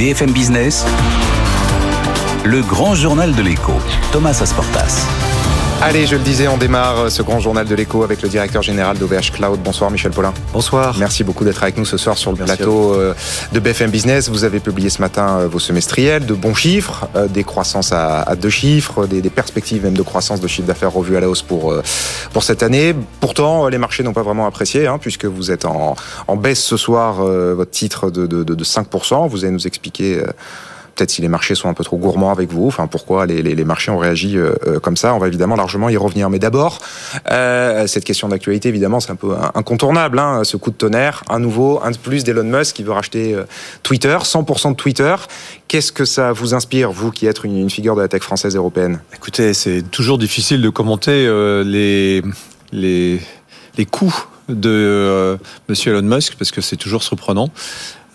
BFM Business, le grand journal de l'écho, Thomas Asportas. Allez, je le disais, on démarre ce grand journal de l'écho avec le directeur général d'OVH Cloud. Bonsoir Michel Paulin. Bonsoir. Merci beaucoup d'être avec nous ce soir sur le plateau euh, de BFM Business. Vous avez publié ce matin euh, vos semestriels, de bons chiffres, euh, des croissances à, deux chiffres, des, perspectives même de croissance de chiffre d'affaires revues à la hausse pour, pour cette année. Pourtant, les marchés n'ont pas vraiment apprécié, hein, puisque vous êtes en, baisse ce soir, votre titre de, de, de 5%. Vous allez nous expliquer peut-être si les marchés sont un peu trop gourmands avec vous, enfin pourquoi les, les, marchés ont réagi euh, euh, comme ça. On va évidemment largement y revenir. Mais d'abord, euh, cette question d'actualité, évidemment, c'est un peu incontournable. Hein, ce coup de tonnerre, un nouveau, un de plus d'Elon Musk qui veut racheter Twitter, 100% de Twitter. Qu'est-ce que ça vous inspire, vous qui êtes une, figure de la tech française européenne? Écoutez, c'est toujours difficile de commenter les, les, les coûts de Monsieur Elon Musk parce que c'est toujours surprenant.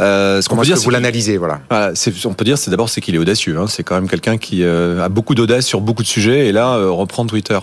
Euh, ce qu'on peut dire, vous l'analysez, voilà. voilà on peut dire, c'est d'abord c'est qu'il est audacieux. Hein. C'est quand même quelqu'un qui euh, a beaucoup d'audace sur beaucoup de sujets et là euh, reprend Twitter.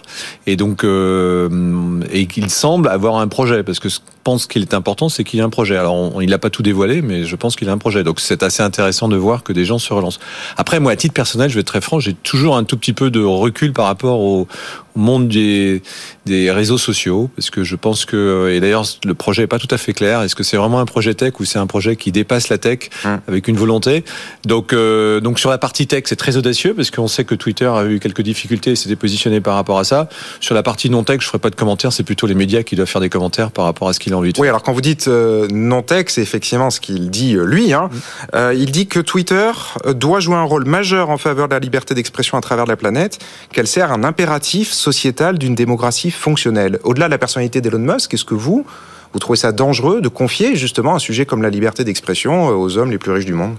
Et donc euh, et qu'il semble avoir un projet parce que je pense qu'il est important, c'est qu'il a un projet. Alors il n'a pas tout dévoilé, mais je pense qu'il a un projet. Donc c'est assez intéressant de voir que des gens se relancent. Après, moi, à titre personnel, je vais être très franc, j'ai toujours un tout petit peu de recul par rapport au, au monde des, des réseaux sociaux, parce que je pense que, et d'ailleurs le projet est pas tout à fait clair, est-ce que c'est vraiment un projet tech ou c'est un projet qui dépasse la tech hum. avec une volonté? Donc, euh, donc sur la partie tech, c'est très audacieux, parce qu'on sait que Twitter a eu quelques difficultés et s'était positionné par rapport à ça. Sur la partie non tech, je ferai pas de commentaires, c'est plutôt les médias qui doivent faire des commentaires par rapport à ce qu'il a envie de faire. Oui, alors quand vous dites euh, non tech, c'est effectivement ce qu'il dit euh, lui. Hein. Hum. il dit que Twitter doit jouer un rôle majeur en faveur de la liberté d'expression à travers la planète, qu'elle sert un impératif sociétale d'une démocratie fonctionnelle. Au-delà de la personnalité d'Elon Musk, est-ce que vous, vous trouvez ça dangereux de confier justement un sujet comme la liberté d'expression euh, aux hommes les plus riches du monde?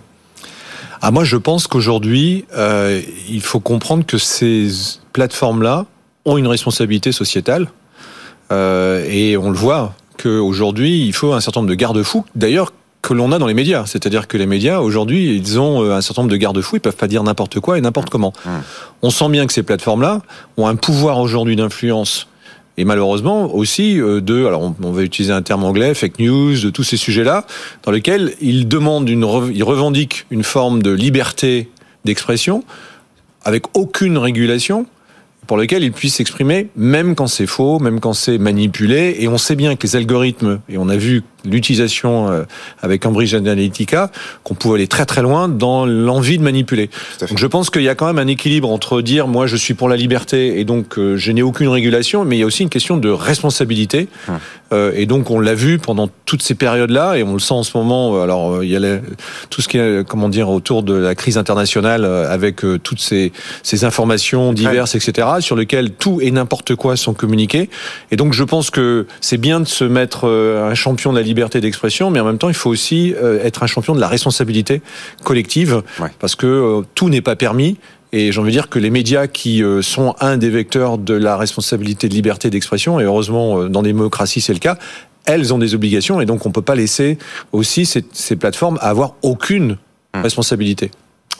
Ah, Moi, je pense qu'aujourd'hui, euh, il faut comprendre que ces plateformes-là ont une responsabilité sociétale. Euh, et on le voit qu'aujourd'hui, il faut un certain nombre de garde-fous. D'ailleurs, que l'on a dans les médias. C'est-à-dire que les médias, aujourd'hui, ils ont euh, un certain nombre de garde-fous, ils peuvent pas dire n'importe quoi et n'importe comment. Mmh. On sent bien que ces plateformes-là ont un pouvoir aujourd'hui d'influence et malheureusement aussi euh, de, alors on, va utiliser un terme anglais, fake news, de tous ces sujets-là, dans lesquels ils demandent une, ils revendiquent une forme de liberté d'expression avec aucune régulation pour lequel ils puissent s'exprimer, même quand c'est faux, même quand c'est manipulé. Et on sait bien que les algorithmes, et on a vu l'utilisation euh, avec Cambridge Analytica, qu'on pouvait aller très très loin dans l'envie de manipuler. Donc je pense qu'il y a quand même un équilibre entre dire moi je suis pour la liberté et donc euh, je n'ai aucune régulation, mais il y a aussi une question de responsabilité. Hum. Euh, et donc on l'a vu pendant toutes ces périodes-là et on le sent en ce moment. Alors il y a tout ce qui est comment dire autour de la crise internationale avec toutes ces, ces informations diverses, etc., sur lesquelles tout et n'importe quoi sont communiqués. Et donc je pense que c'est bien de se mettre un champion de la liberté liberté d'expression, mais en même temps, il faut aussi euh, être un champion de la responsabilité collective, parce que euh, tout n'est pas permis. Et j'ai envie de dire que les médias qui euh, sont un des vecteurs de la responsabilité de liberté d'expression, et heureusement dans des démocraties c'est le cas, elles ont des obligations et donc on peut pas laisser aussi ces, ces plateformes avoir aucune hum. responsabilité.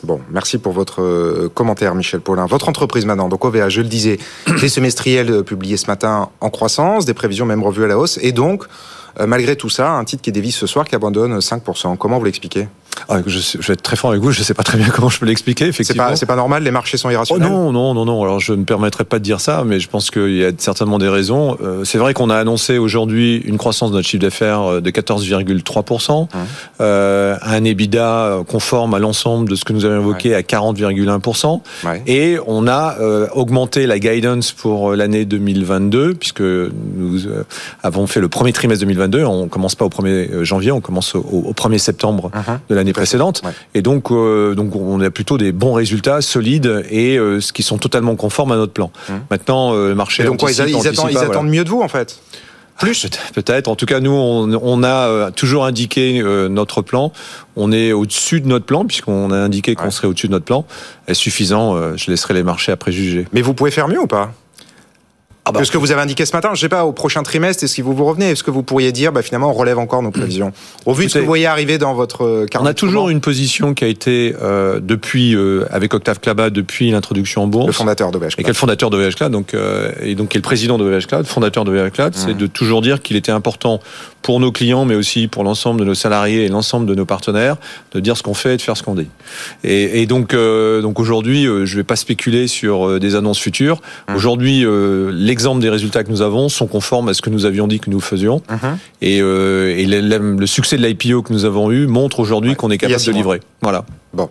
Bon, merci pour votre commentaire, Michel Paulin. Votre entreprise maintenant, donc OVA, je le disais, des semestriels publiés ce matin en croissance, des prévisions même revues à la hausse, et donc malgré tout ça, un titre qui dévisse ce soir, qui abandonne 5%. Comment vous l'expliquez? Ah, je, je, vais être très franc avec vous, je ne sais pas très bien comment je peux l'expliquer. Effectivement, c'est pas, pas normal, les marchés sont irrationnels. Oh non, non, non, non. Alors je ne me permettrai pas de dire ça, mais je pense qu'il y a certainement des raisons. Euh, c'est vrai qu'on a annoncé aujourd'hui une croissance de notre chiffre d'affaires euh, de 14,3%, mmh. euh, un EBITDA conforme à l'ensemble de ce que nous avons évoqué à 40,1%, et on a euh, augmenté la guidance pour l'année 2022 puisque nous avons fait le premier trimestre 2022. On commence pas au 1er janvier, on commence au, 1er septembre mmh. de l'année précédente. Et donc, euh, donc, on a plutôt des bons résultats solides et euh, ce qui sont totalement conformes à notre plan. Hum. Maintenant, euh, le marché. Et donc, quoi, ils, attendent, mieux de vous, en fait? Plus Peut-être. En tout cas, nous, on, a toujours indiqué notre plan. On est au-dessus de notre plan, puisqu'on a indiqué qu'on serait au-dessus de notre plan. Est suffisant? Je laisserai les marchés après juger. Mais vous pouvez faire mieux ou pas? Ah bah, que ce que vous avez indiqué ce matin, je sais pas, au prochain trimestre, est-ce que vous vous revenez? Est-ce que vous pourriez dire, bah, finalement, on relève encore nos prévisions? Au vu de ce que vous voyez arriver dans votre On a toujours une position qui a été, euh, depuis, euh, avec Octave Klaba, depuis l'introduction en bourse. Le fondateur de VH Et quel fondateur de VH Cloud, donc, euh, et donc, qui est le président de VH Cloud, fondateur de VH Cloud, c'est mmh. de toujours dire qu'il était important pour nos clients, mais aussi pour l'ensemble de nos salariés et l'ensemble de nos partenaires, de dire ce qu'on fait et de faire ce qu'on dit. Et, et donc, euh, donc aujourd'hui, euh, je vais pas spéculer sur des annonces futures. Mmh. Aujourd'hui, l'exemple des résultats que nous avons sont conformes à ce que nous avions dit que nous faisions. Mhm. Et, euh, et le, succès de l'IPO que nous avons eu montre aujourd'hui qu'on est capable de livrer. Voilà. Bon.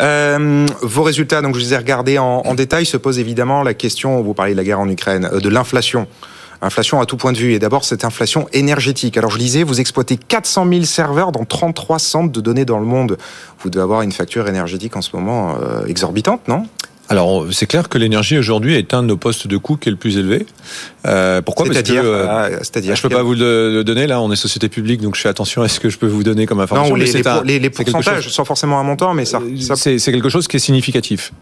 Euh, vos résultats, donc je les ai regardés en, en, détail, se pose évidemment la question, vous parlez de la guerre en Ukraine, euh, de l'inflation. Inflation à tout point de vue. Et d'abord, cette inflation énergétique. Alors, je disais, vous exploitez 400 000 serveurs dans 33 centres de données dans le monde. Vous devez avoir une facture énergétique en ce moment euh, exorbitante, non? Alors, c'est clair que l'énergie aujourd'hui est un de nos postes de coût qui est le plus élevé. Euh, pourquoi? C'est-à-dire, euh, ah, c'est-à-dire, je peux pas vous le donner là. On est société publique, donc je fais attention à ce que je peux vous donner comme information. Non, les, les, pourcentages, sans forcément un montant, mais ça, euh, c'est quelque chose qui est significatif.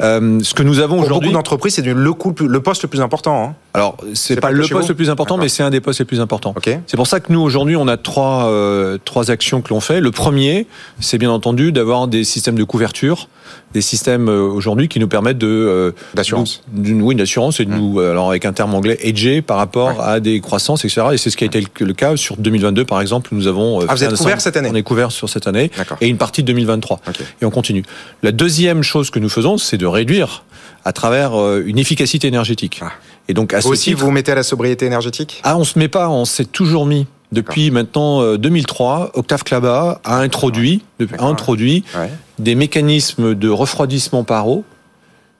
Euh, ce que nous avons aujourd'hui, beaucoup d'entreprises, c'est le, le poste le plus important. Hein. Alors, c'est pas, pas le poste le plus important, mais c'est un des postes les plus importants. Okay. C'est pour ça que nous aujourd'hui, on a trois trois actions que l'on fait. Le premier, c'est bien entendu d'avoir des systèmes de couverture des systèmes euh, aujourd'hui qui nous permettent de euh, d'assurance, oui, d'assurance et de mmh. nous, euh, alors avec un terme anglais, hedger par rapport à des croissances, etc. Et c'est ce qui a été le, cas sur 2022, par exemple. Nous avons ah, vous êtes couvert cette année. On est couvert sur cette année et une partie de 2023. Et on continue. La deuxième chose que nous faisons, c'est de réduire à travers une efficacité énergétique. Ah. Et donc à vous aussi, vous vous mettez à la sobriété énergétique? Ah, on se met pas, on s'est toujours mis depuis maintenant 2003, euh, Octave Klaba a introduit, a introduit des mécanismes de refroidissement par eau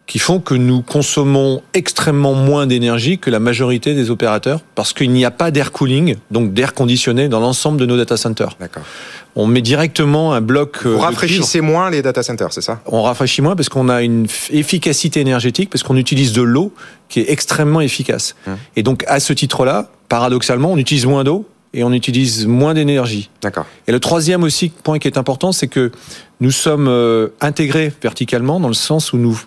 qui font que nous consommons extrêmement moins d'énergie que la majorité des opérateurs parce qu'il n'y a pas d'air cooling, donc d'air conditionné dans l'ensemble de nos data centers. On met directement un bloc. Euh, Vous rafraîchissez moins les data centers, c'est ça? On rafraîchit moins parce qu'on a une efficacité énergétique, parce qu'on utilise de l'eau qui est extrêmement efficace. Hum. Et donc à ce titre-là, paradoxalement, on utilise moins d'eau et on utilise moins d'énergie. D'accord. Et le troisième aussi point qui est important, c'est que nous sommes euh, intégrés verticalement dans le sens où nous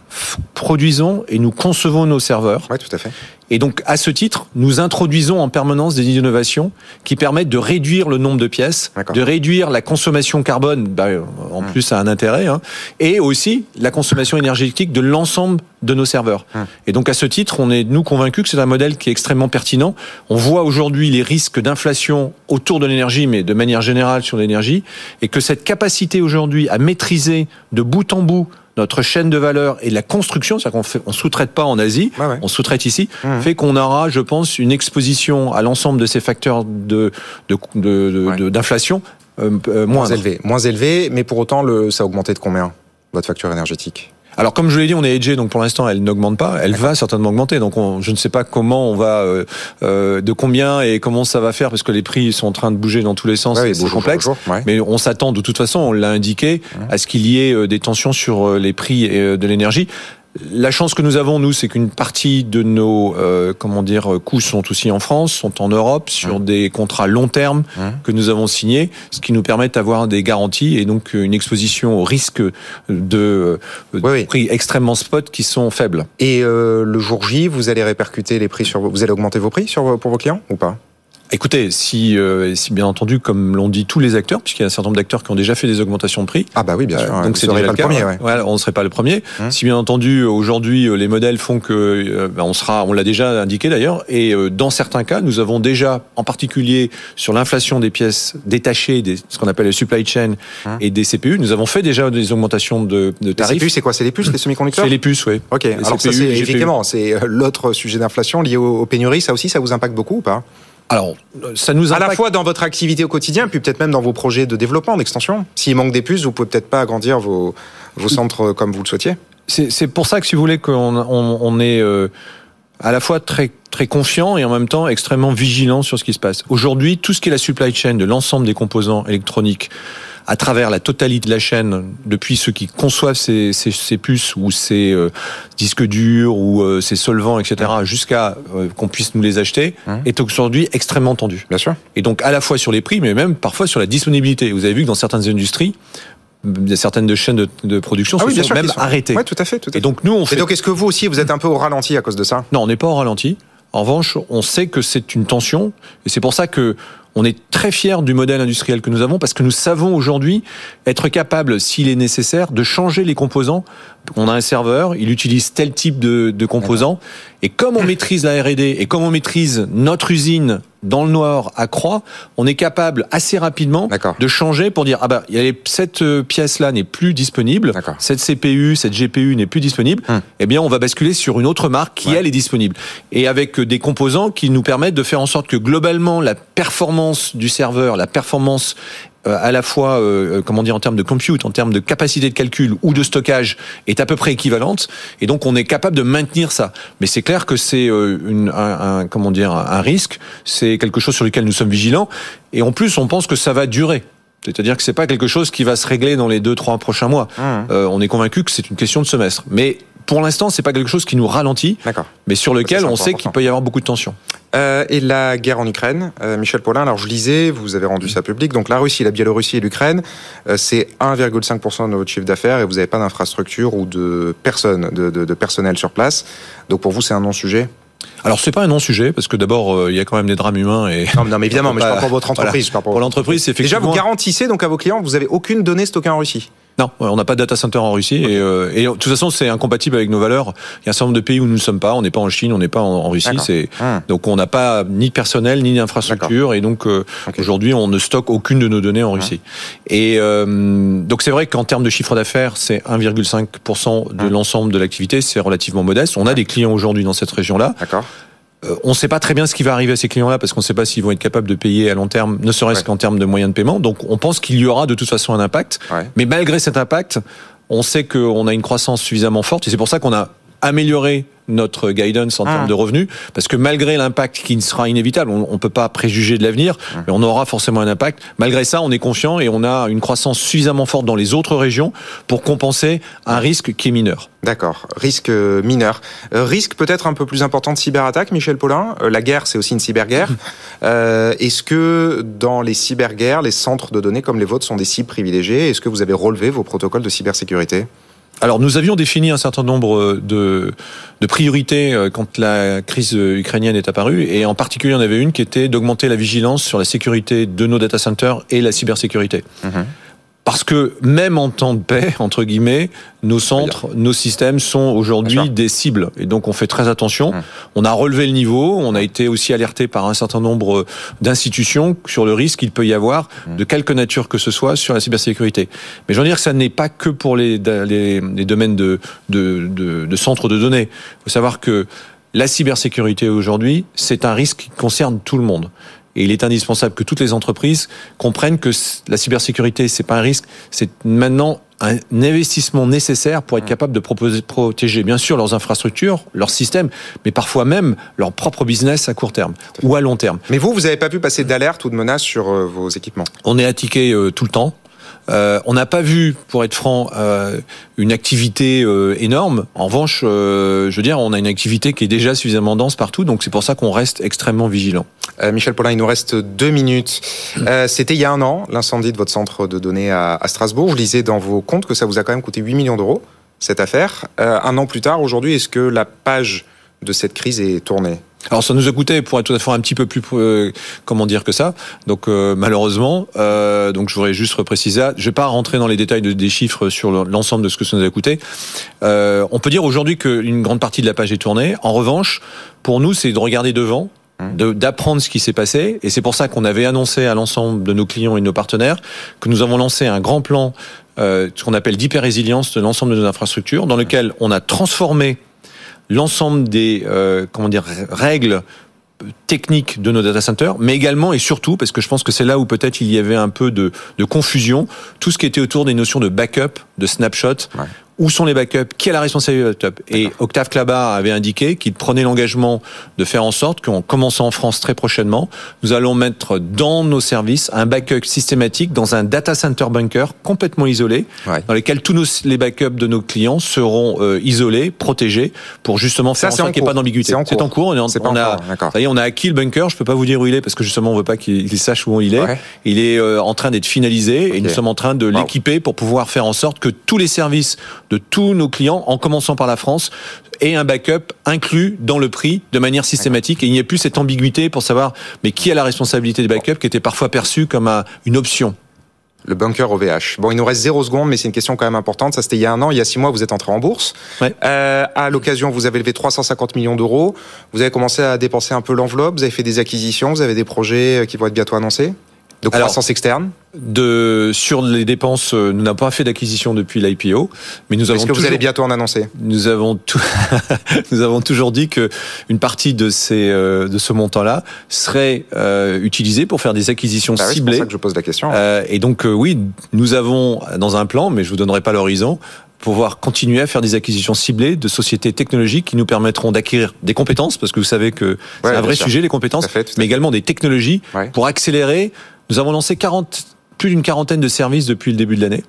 produisons et nous concevons nos serveurs. Oui, tout à fait. Et donc, à ce titre, nous introduisons en permanence des innovations qui permettent de réduire le nombre de pièces, de réduire la consommation carbone, bah, en hum. plus ça a un intérêt, hein, et aussi la consommation énergétique de l'ensemble de nos serveurs. Hum. Et donc, à ce titre, on est, nous, convaincus que c'est un modèle qui est extrêmement pertinent. On voit aujourd'hui les risques d'inflation autour de l'énergie, mais de manière générale sur l'énergie, et que cette capacité aujourd'hui à maîtriser de bout en bout notre chaîne de valeur et la construction, c'est-à-dire qu'on on sous-traite pas en Asie, on sous-traite ici, mmh. fait qu'on aura, je pense, une exposition à l'ensemble de ces facteurs de d'inflation de, de, euh, euh, moins élevé, moins élevé, mais pour autant, le, ça a augmenté de combien votre facture énergétique? Alors comme je l'ai dit, on est hedgé, donc pour l'instant elle n'augmente pas. Elle va certainement augmenter. Donc je ne sais pas comment on va, euh, euh, de combien et comment ça va faire, parce que les prix sont en train de bouger dans tous les sens. c'est complexe. Mais on s'attend de toute façon, on l'a indiqué, à ce qu'il y ait euh, des tensions sur les prix de l'énergie. La chance que nous avons, nous, c'est qu'une partie de nos euh, comment dire coûts sont aussi en France, sont en Europe, sur mmh. des contrats long terme mmh. que nous avons signés, ce qui nous permet d'avoir des garanties et donc une exposition au risque de, euh, prix extrêmement spot qui sont faibles. Et euh, le jour J, vous allez répercuter les prix sur vous allez augmenter vos prix sur, pour vos clients ou pas? Écoutez, si, euh, si bien entendu, comme l'ont dit tous les acteurs, puisqu'il y a un certain nombre d'acteurs qui ont déjà fait des augmentations de prix. Ah bah oui, bien sûr. Euh, donc c'est déjà le, premier. Ouais. on ne serait pas le premier. Hum. Si bien entendu, aujourd'hui, euh, les modèles font que ben, on sera, on l'a déjà indiqué d'ailleurs, et dans certains cas, nous avons déjà, en particulier sur l'inflation des pièces détachées, des, ce qu'on appelle les supply chain hum. et des CPU, nous avons fait déjà des augmentations de, de tarifs. Les CPU, c'est quoi C'est les puces, les semi-conducteurs C'est les puces, oui. Ok. Alors ça, c'est effectivement, c'est l'autre sujet d'inflation lié aux pénuries. Ça aussi, ça vous impacte beaucoup ou pas? Alors, ça nous impacte... à la fois dans votre activité au quotidien, puis peut-être même dans vos projets de développement, d'extension. S'il manque des puces, vous pouvez peut-être pas agrandir vos, vos centres comme vous le souhaitiez. C'est pour ça que si vous voulez qu'on on, on est euh, à la fois très très confiant et en même temps extrêmement vigilant sur ce qui se passe. Aujourd'hui, tout ce qui est la supply chain de l'ensemble des composants électroniques, à travers la totalité de la chaîne, depuis ceux qui conçoivent ces, ces, ces puces ou ces euh, disques durs ou euh, ces solvants, etc., jusqu'à euh, qu'on puisse nous les acheter, mmh. est aujourd'hui extrêmement tendu. Bien sûr. Et donc à la fois sur les prix, mais même parfois sur la disponibilité. Vous avez vu que dans certaines industries, certaines de chaînes de, production ah se sont même arrêtées. Oui, tout à fait. Tout à fait. Et donc nous, on fait... Et donc est-ce que vous aussi, vous êtes un peu au ralenti à cause de ça? Non, on n'est pas au ralenti. En revanche, on sait que c'est une tension, et c'est pour ça que on est très fiers du modèle industriel que nous avons parce que nous savons aujourd'hui être capable, s'il est nécessaire, de changer les composants. On a un serveur, il utilise tel type de, de composants. Et comme on maîtrise la R&D et comme on maîtrise notre usine dans le noir à Croix, on est capable assez rapidement de changer pour dire ah bah cette euh, pièce là n'est plus disponible, cette CPU, cette GPU n'est plus disponible. Hum. Eh bien, on va basculer sur une autre marque qui elle est disponible et avec des composants qui nous permettent de faire en sorte que globalement la performance du serveur, la performance euh, à la fois, euh, comment dire, en termes de compute, en termes de capacité de calcul ou de stockage, est à peu près équivalente. Et donc, on est capable de maintenir ça. Mais c'est clair que c'est euh, un, comment dire, un risque. C'est quelque chose sur lequel nous sommes vigilants. Et en plus, on pense que ça va durer. C'est-à-dire que c'est pas quelque chose qui va se régler dans les deux, trois prochains mois. Mmh. on est convaincu que c'est une question de semestre. Mais pour l'instant, c'est pas quelque chose qui nous ralentit, mais sur lequel on sait qu'il peut y avoir beaucoup de tensions. Euh, et la guerre en Ukraine, euh, Michel Paulin, alors je lisais, vous avez rendu ça public, donc la Russie, la Biélorussie et l'Ukraine, euh, c'est 1,5% de votre chiffre d'affaires et vous n'avez pas d'infrastructure ou de personnes, de, de, de personnel sur place. Donc pour vous, c'est un non-sujet? Alors c'est pas un non-sujet parce que d'abord il y a quand même des drames humains et non, mais évidemment mais je parle pour votre entreprise pour, pour l'entreprise c'est effectivement déjà vous garantissez donc à vos clients vous avez aucune donnée stockée en Russie non, on n'a pas de data center en Russie et, euh, et, de toute façon c'est incompatible avec nos valeurs. Il y a un certain nombre de pays où nous ne sommes pas. On n'est pas en Chine, on n'est pas en, Russie. C'est hum. donc on n'a pas ni de personnel ni d'infrastructure et donc euh, aujourd'hui on ne stocke aucune de nos données en hum. Russie. Et euh, donc c'est vrai qu'en termes de chiffre d'affaires c'est 1,5% de hum. l'ensemble de l'activité, c'est relativement modeste. On a des clients aujourd'hui dans cette région-là. D'accord. Euh, on ne sait pas très bien ce qui va arriver à ces clients-là parce qu'on ne sait pas s'ils vont être capables de payer à long terme, ne serait-ce qu'en termes de moyens de paiement. Donc on pense qu'il y aura de toute façon un impact. Mais malgré cet impact, on sait qu'on a une croissance suffisamment forte et c'est pour ça qu'on a amélioré notre guidance en termes ah. de revenus, parce que malgré l'impact qui sera inévitable, on ne peut pas préjuger de l'avenir, ah. mais on aura forcément un impact. Malgré ça, on est confiant et on a une croissance suffisamment forte dans les autres régions pour compenser un risque qui est mineur. D'accord, risque euh, mineur. Euh, risque peut-être un peu plus important de cyberattaque, Michel Paulin. Euh, la guerre, c'est aussi une cyberguerre. Est-ce que dans les cyberguerres, les centres de données comme les vôtres sont des cibles privilégiées? Est-ce que vous avez relevé vos protocoles de cybersécurité? Alors nous avions défini un certain nombre euh, de, de, priorités euh, quand la crise ukrainienne est apparue, et en particulier on avait une qui était d'augmenter la vigilance sur la sécurité de nos data centers et la cybersécurité. Mhm. Parce que même en temps de paix, entre guillemets, nos centres, nos systèmes sont aujourd'hui des cibles. Et donc on fait très attention. Hum. On a relevé le niveau, on a été aussi alerté par un certain nombre d'institutions sur le risque qu'il peut y avoir, hum. de quelque nature que ce soit, sur la cybersécurité. Mais je veux dire que ça n'est pas que pour les, les, les domaines de, de, de, de centres de données. Il faut savoir que la cybersécurité aujourd'hui, c'est un risque qui concerne tout le monde. Et il est indispensable que toutes les entreprises comprennent que la cybersécurité, c'est pas un risque, c'est maintenant un investissement nécessaire pour être capable de proposer, protéger bien sûr leurs infrastructures, leurs systèmes, mais parfois même leur propre business à court terme ou à long terme. Mais vous, vous n'avez pas pu passer d'alerte ou de menace sur euh, vos équipements? On est attiqué euh, tout le temps. Euh, on n'a pas vu, pour être franc, euh, une activité euh, énorme. En revanche, je veux dire, on a une activité qui est déjà suffisamment dense partout, donc c'est pour ça qu'on reste extrêmement vigilant. Michel Paulin, il nous reste deux minutes. C'était il y a un an, l'incendie de votre centre de données à, à, Strasbourg. Je lisais dans vos comptes que ça vous a quand même coûté 8 millions d'euros, cette affaire. un an plus tard, aujourd'hui, est-ce que la page de cette crise est tournée? Alors ça nous a coûté pour être tout à fait un petit peu plus euh, comment dire que ça. Donc euh, malheureusement, euh, donc je voudrais juste repréciser. Je vais pas rentrer dans les détails de, des chiffres sur l'ensemble de ce que ça nous a coûté. on peut dire aujourd'hui qu'une grande partie de la page est tournée. En revanche, pour nous, c'est de regarder devant mmh. d'apprendre ce qui s'est passé. Et c'est pour ça qu'on avait annoncé à l'ensemble de nos clients et de nos partenaires que nous avons lancé un grand plan, euh, ce qu'on appelle d'hyper-résilience de l'ensemble de nos infrastructures, dans lequel on a transformé l'ensemble des euh, comment dire règles techniques de nos data centers, mais également et surtout, parce que je pense que c'est là où peut-être il y avait un peu de, de, confusion, tout ce qui était autour des notions de backup de snapshot. Où sont les backups? Qui a la responsabilité des backups Et Octave Clabat avait indiqué qu'il prenait l'engagement de faire en sorte qu'en commençant en France très prochainement, nous allons mettre dans nos services un backup systématique dans un data center bunker complètement isolé, dans lequel tous nos, les backups de nos clients seront euh, isolés, protégés, pour justement faire en sorte qu'il n'y ait pas d'ambiguïté. C'est en cours. On, on, on a, ça y est, on a acquis le bunker. Je peux pas vous dire où il est parce que justement on veut pas qu'il sache où il est. Il est euh, en train d'être finalisé et nous sommes en train de l'équiper pour pouvoir faire en sorte que tous les services de tous nos clients, en commençant par la France, aient un backup inclus dans le prix de manière systématique et il n'y ait plus cette ambiguïté pour savoir mais qui a la responsabilité des backups qui était parfois perçue comme une option? Le bunker OVH. Bon, il nous reste zéro seconde, mais c'est une question quand même importante. Ça, c'était il y a un an. Il y a six mois, vous êtes entré en bourse. Euh, à l'occasion, vous avez levé 350 millions d'euros. Vous avez commencé à dépenser un peu l'enveloppe. Vous avez fait des acquisitions. Vous avez des projets qui vont être bientôt annoncés de croissance externe de sur les dépenses, euh, nous n'avons pas fait d'acquisition depuis l'IPO, mais nous avons. Est-ce que vous allez bientôt en annoncer Nous avons tout, nous avons toujours dit que une partie de ces euh, de ce montant-là serait euh, utilisée pour faire des acquisitions bah ciblées. C'est pour ça que je pose la question. Euh, et donc oui, nous avons dans un plan, mais je vous donnerai pas l'horizon, pouvoir continuer à faire des acquisitions ciblées de sociétés technologiques qui nous permettront d'acquérir des compétences, parce que vous savez que c'est un vrai sujet les compétences, mais également des technologies ouais. pour accélérer nous avons lancé 40, plus d'une quarantaine de services depuis le début de l'année.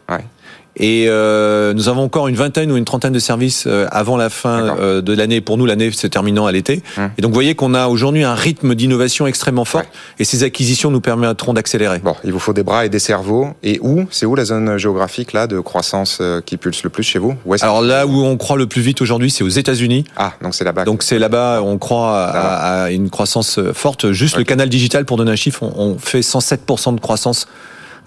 Et euh, nous avons encore une vingtaine ou une trentaine de services euh, avant la fin euh, de l'année. Pour nous, l'année se terminant à l'été. Hum. Et donc, vous voyez qu'on a aujourd'hui un rythme d'innovation extrêmement fort. Ouais. Et ces acquisitions nous permettront d'accélérer. Bon, il vous faut des bras et des cerveaux. Et où C'est où la zone géographique là de croissance euh, qui pulse le plus chez vous? Où Alors là où on croit le plus vite aujourd'hui, c'est aux États-Unis. Ah, donc c'est là-bas. Donc c'est là-bas, on croit à, à, une croissance forte. Juste okay. le canal digital, pour donner un chiffre, on, on fait 107% de croissance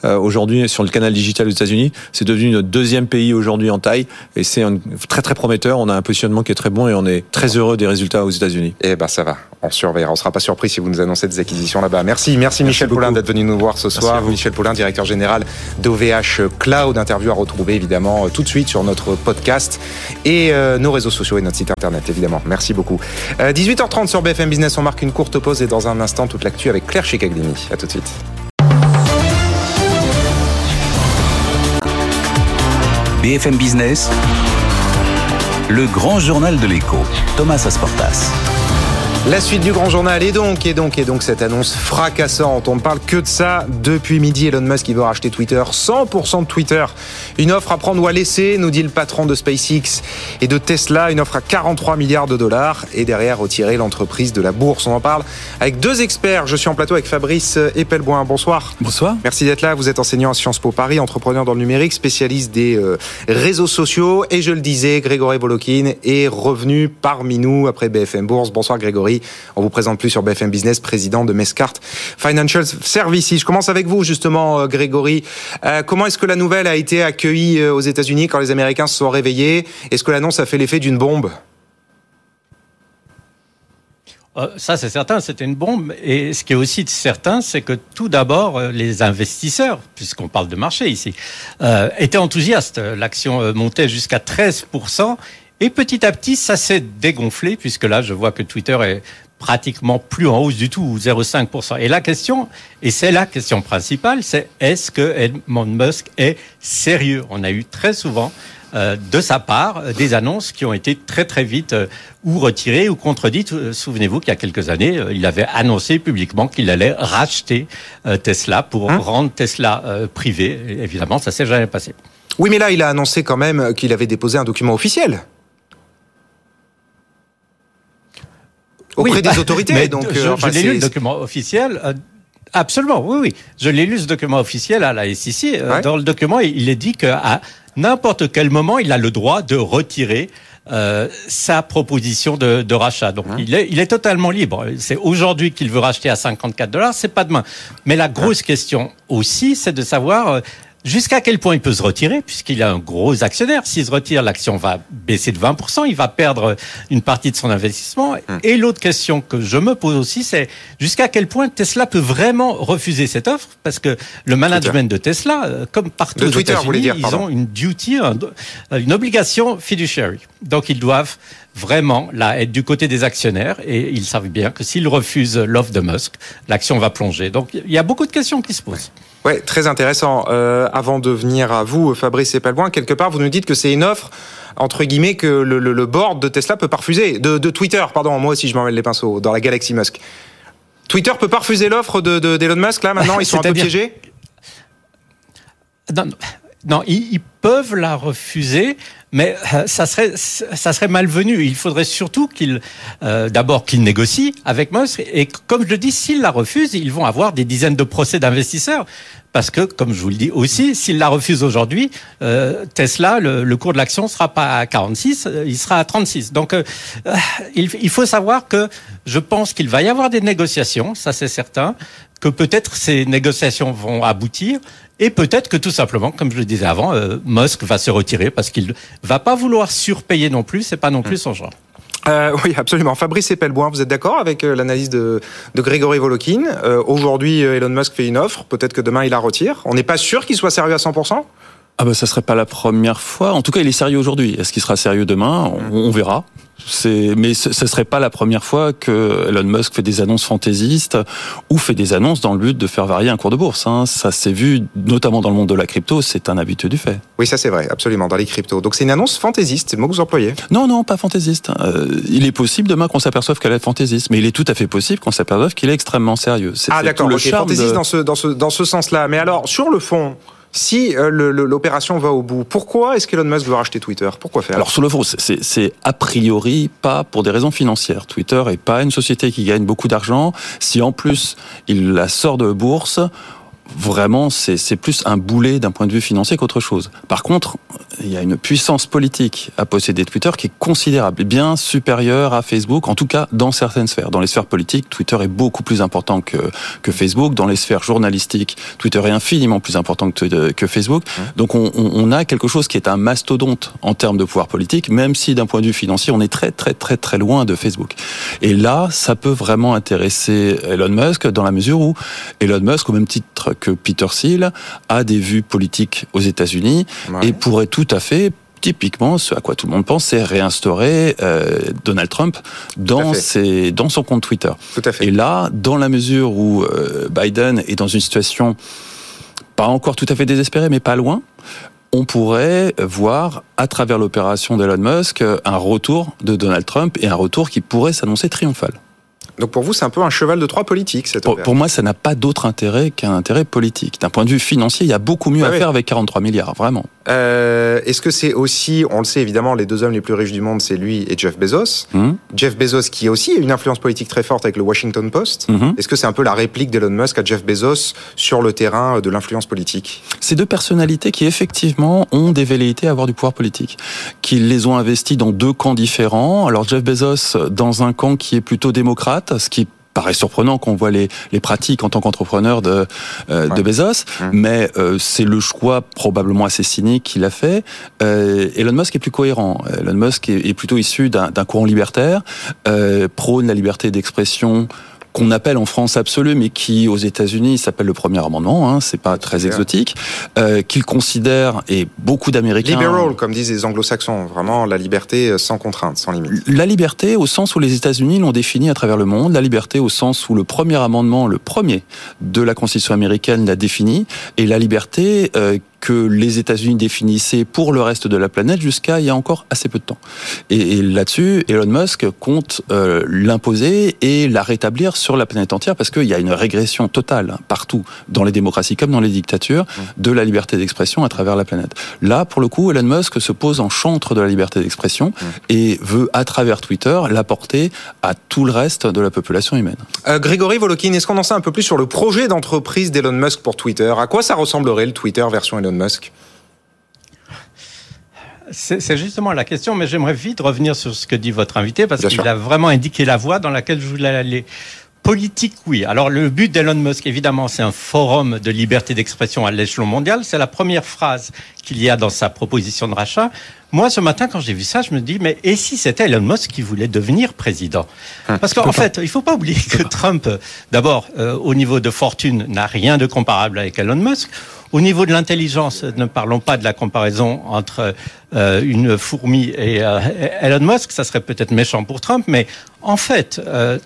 aujourd'hui sur le canal digital aux États-Unis. C'est devenu notre deuxième pays aujourd'hui en taille et c'est très très prometteur. On a un positionnement qui est très bon et on est très heureux des résultats aux États-Unis. Eh ben ça va, on surveillera. On sera pas surpris si vous nous annoncez des acquisitions là-bas. Merci, merci, merci Michel beaucoup. Poulain d'être venu nous voir ce soir. Michel Poulain, directeur général d'OVH Cloud. Interview à retrouver évidemment euh, tout de suite sur notre podcast et euh, nos réseaux sociaux et notre site internet évidemment. Merci beaucoup. Euh, 18h30 sur BFM Business. On marque une courte pause et dans un instant toute l'actu avec Claire Chicaglini. À tout de suite. BFM Business, le grand journal de l'écho, Thomas Asportas. La suite du grand journal et donc, et donc, et donc cette annonce fracassante. On ne parle que de ça depuis midi. Elon Musk qui veut racheter Twitter, 100% de Twitter. Une offre à prendre ou à laisser, nous dit le patron de SpaceX et de Tesla. Une offre à 43 milliards de dollars et derrière retirer l'entreprise de la bourse. On en parle avec deux experts. Je suis en plateau avec Fabrice Epelboin. Bonsoir. Bonsoir. Merci d'être là. Vous êtes enseignant à Sciences Po Paris, entrepreneur dans le numérique, spécialiste des euh, réseaux sociaux. Et je le disais, Grégory Volokin est revenu parmi nous après BFM Bourse. Bonsoir Grégory. On vous présente plus sur BFM Business, président de Mescart Financial Services. Je commence avec vous justement, Grégory. Euh, comment est-ce que la nouvelle a été accueillie aux États-Unis quand les Américains se sont réveillés? Est-ce que l'annonce a fait l'effet d'une bombe? Euh, ça, c'est certain, c'était une bombe. Et ce qui est aussi certain, c'est que tout d'abord, les investisseurs, puisqu'on parle de marché ici, euh, étaient enthousiastes. L'action montait jusqu'à 13%. Et petit à petit, ça s'est dégonflé, puisque là, je vois que Twitter est pratiquement plus en hausse du tout, 0,5%. Et la question, et c'est la question principale, c'est est-ce que Elon Musk est sérieux? On a eu très souvent euh, de sa part des annonces qui ont été très très vite euh, ou retirées ou contredites. Euh, souvenez-vous qu'il y a quelques années, euh, il avait annoncé publiquement qu'il allait racheter euh, Tesla pour hein? rendre Tesla privé. Et évidemment, ça s'est jamais passé. Oui, mais là, il a annoncé quand même qu'il avait déposé un document officiel. Auprès oui, des bah, autorités. Mais donc, je, enfin, je l'ai lu le document officiel. Euh, absolument, oui, oui. Je l'ai lu ce document officiel à la SEC. Ouais. Dans le document, il est dit qu'à n'importe quel moment, il a le droit de retirer euh, sa proposition de, de rachat. Donc, il, est, il est totalement libre. C'est aujourd'hui qu'il veut racheter à 54 dollars, c'est pas demain. Mais la grosse question aussi, c'est de savoir euh, Jusqu'à quel point il peut se retirer, puisqu'il a un gros actionnaire. S'il se retire, l'action va baisser de 20%, il va perdre une partie de son investissement. Hum. Et l'autre question que je me pose aussi, c'est jusqu'à quel point Tesla peut vraiment refuser cette offre, parce que le management de Tesla, euh, comme partout aux États-Unis, ils ont une duty, une obligation fiduciary. Donc ils doivent vraiment là être du côté des actionnaires et ils savent bien que s'ils refusent l'offre de Musk, l'action va plonger. Donc il y a beaucoup de questions qui se posent. Ouais, très intéressant. Euh, avant de venir à vous, Fabrice Epalboin, quelque part, vous nous dites que c'est une offre entre guillemets que le, le, le, board de Tesla peut pas refuser, de, de Twitter, pardon, moi aussi je m'en mêle les pinceaux, dans la galaxie Musk. Twitter peut pas refuser l'offre de, de, d'Elon Musk là maintenant, ils sont un peu piégés? Non, non, ils, peuvent la refuser, mais euh, ça serait ça serait malvenu. Il faudrait surtout qu'ils euh, d'abord qu'ils négocient avec Musk et comme je le dis, s'ils la refusent, ils vont avoir des dizaines de procès d'investisseurs parce que comme je vous le dis aussi, s'ils la refusent aujourd'hui, euh, Tesla le, cours de l'action sera pas à 46, il sera à 36. Donc il, il faut savoir que je pense qu'il va y avoir des négociations, ça c'est certain, que peut-être ces négociations vont aboutir et peut-être que tout simplement, comme je le disais avant, euh, Musk va se retirer parce qu'il va pas vouloir surpayer non plus. C'est pas non plus son genre. Euh, oui, absolument. Fabrice Epelboin, vous êtes d'accord avec euh, l'analyse de, de Grégory Volokin? Euh, Aujourd'hui, euh, Elon Musk fait une offre. Peut-être que demain, il la retire. On n'est pas sûr qu'il soit sérieux à 100% ah bah ça serait pas la première fois. En tout cas, il est sérieux aujourd'hui. Est-ce qu'il sera sérieux demain? On, on verra. C'est, mais ce, ce serait pas la première fois que Elon Musk fait des annonces fantaisistes ou fait des annonces dans le but de faire varier un cours de bourse. Hein. Ça s'est vu, notamment dans le monde de la crypto, c'est un habitué du fait. Oui, ça c'est vrai, absolument, dans les cryptos. Donc c'est une annonce fantaisiste, c'est le mot que vous employez Non, non, pas fantaisiste. Euh, il est possible demain qu'on s'aperçoive qu'elle est fantaisiste, mais il est tout à fait possible qu'on s'aperçoive qu'il est extrêmement sérieux. C'est, ah d'accord, le okay, fantaisiste de... dans ce, dans ce, dans ce sens-là. Mais alors, sur le fond, si euh, l'opération va au bout, pourquoi est-ce qu'Elon Musk veut racheter Twitter? Pourquoi faire? Alors sur le fond, c'est a priori pas pour des raisons financières. Twitter est pas une société qui gagne beaucoup d'argent. Si en plus il la sort de bourse, vraiment, c'est plus un boulet d'un point de vue financier qu'autre chose. Par contre, il y a une puissance politique à posséder Twitter qui est considérable, bien supérieure à Facebook, en tout cas dans certaines sphères. Dans les sphères politiques, Twitter est beaucoup plus important que, que Facebook. Dans les sphères journalistiques, Twitter est infiniment plus important que, que Facebook. Donc on, on, a quelque chose qui est un mastodonte en termes de pouvoir politique, même si d'un point de vue financier, on est très très très très loin de Facebook. Et là, ça peut vraiment intéresser Elon Musk dans la mesure où Elon Musk, au même titre que Peter Thiel, a des vues politiques aux États-Unis ouais. et pourrait tout à fait typiquement, ce à quoi tout le monde pense, c'est réinstaurer euh, Donald Trump dans, ses, dans son compte Twitter. Tout à fait. Et là, dans la mesure où euh, Biden est dans une situation pas encore tout à fait désespérée, mais pas loin, on pourrait voir à travers l'opération d'Elon Musk un retour de Donald Trump et un retour qui pourrait s'annoncer triomphal. Donc pour vous, c'est un peu un cheval de Troie politique, cette pour, pour moi, ça n'a pas d'autre intérêt qu'un intérêt politique. D'un point de vue financier, il y a beaucoup mieux Ouais, à faire avec 43 milliards, vraiment. Euh, Est-ce que c'est aussi, on le sait évidemment, les deux hommes les plus riches du monde, c'est lui et Jeff Bezos. Hum, Jeff Bezos qui a aussi une influence politique très forte avec le Washington Post. hum. Est-ce que c'est un peu la réplique d'Elon Musk à Jeff Bezos sur le terrain de l'influence politique? Ces deux personnalités qui effectivement ont des velléités à avoir du pouvoir politique, qui les ont investis dans deux camps différents. Alors Jeff Bezos dans un camp qui est plutôt démocrate, ce qui paraît surprenant quand on voit les, les pratiques en tant qu'entrepreneur de, euh, Ouais. de Bezos, Mmh. mais euh, c'est le choix probablement assez cynique qu'il a fait. Euh, Elon Musk est plus cohérent. Elon Musk est, est plutôt issu d'un courant libertaire, prône la liberté d'expression qu'on appelle en France absolue, mais qui aux États-Unis s'appelle le premier amendement. Hein, c'est pas très exotique. Euh, qu'il considère et beaucoup d'Américains. Liberal, comme disent les anglo-saxons, vraiment la liberté sans contrainte, sans limite. La liberté au sens où les États-Unis l'ont définie à travers le monde, la liberté au sens où le premier amendement, le premier de la Constitution américaine l'a défini, et la liberté euh, que les États-Unis définissaient pour le reste de la planète jusqu'à il y a encore assez peu de temps. Et, et là-dessus, Elon Musk compte euh, l'imposer et la rétablir sur la planète entière parce qu'il y a une régression totale hein, partout, dans les démocraties comme dans les dictatures, de la liberté d'expression à travers la planète. Là, pour le coup, Elon Musk se pose en chantre de la liberté d'expression et veut, à travers Twitter, l'apporter à tout le reste de la population humaine. Euh, Grégory Volokin, est-ce qu'on en sait un peu plus sur le projet d'entreprise d'Elon Musk pour Twitter? À quoi ça ressemblerait le Twitter version Elon Musk C'est justement la question, mais j'aimerais vite revenir sur ce que dit votre invité, parce qu'il a vraiment indiqué la voie dans laquelle je voulais aller. Politique, oui. Alors le but d'Elon Musk, évidemment, c'est un forum de liberté d'expression à l'échelon mondial. C'est la première phrase qu'il y a dans sa proposition de rachat. Moi, ce matin, quand j'ai vu ça, je me dis, mais et si c'était Elon Musk qui voulait devenir président? Parce qu'en fait, il faut pas oublier que Trump, euh, d'abord, euh, au niveau de fortune, n'a rien de comparable avec Elon Musk. Au niveau de l'intelligence, ne parlons pas de la comparaison entre euh, une fourmi et euh, Elon Musk, ça serait peut-être méchant pour Trump, mais en fait, euh,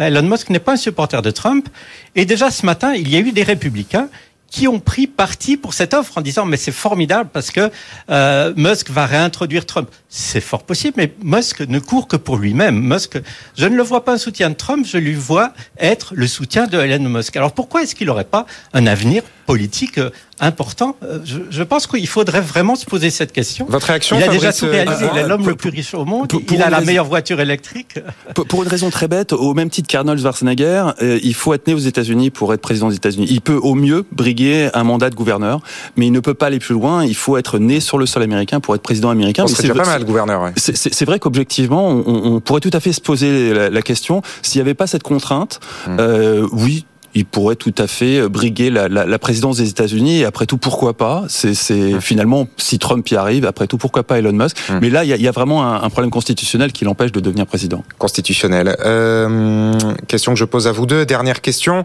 Elon Musk n'est pas un supporter de Trump. Et déjà ce matin, il y a eu des républicains qui ont pris parti pour cette offre en disant mais c'est formidable parce que euh, Musk va réintroduire Trump. C'est fort possible, mais Musk ne court que pour lui-même. Musk, je ne le vois pas un soutien de Trump, je lui vois être le soutien de Elon Musk. Alors pourquoi est-ce qu'il n'aurait pas un avenir politique euh, important. Euh, je, je pense qu'il faudrait vraiment se poser cette question. Votre réaction Il a Fabrice, déjà tout euh, réalisé. Il est ah, l'homme le plus riche au monde. pour- pour il a la raison- meilleure voiture électrique. Pour- Pour une raison très bête, au même titre qu'Arnold Schwarzenegger, euh, il faut être né aux États-Unis pour être président des États-Unis. Il peut au mieux briguer un mandat de gouverneur, mais il ne peut pas aller plus loin. Il faut être né sur le sol américain pour être président américain. C'est déjà pas vrai- mal, gouverneur. ouais. C'est- C'est c'est vrai qu'objectivement, on, on pourrait tout à fait se poser la, la question s'il n'y avait pas cette contrainte. Hmm. euh, oui. Il pourrait tout à fait briguer la, la, la présidence des États-Unis. Et après tout, pourquoi pas? C'est c'est- finalement, si Trump y arrive, après tout, pourquoi pas Elon Musk? Hmm. Mais là, il y a, il y a vraiment un, un problème constitutionnel qui l'empêche de devenir président. constitutionnel. Euh, question que je pose à vous deux. Dernière question.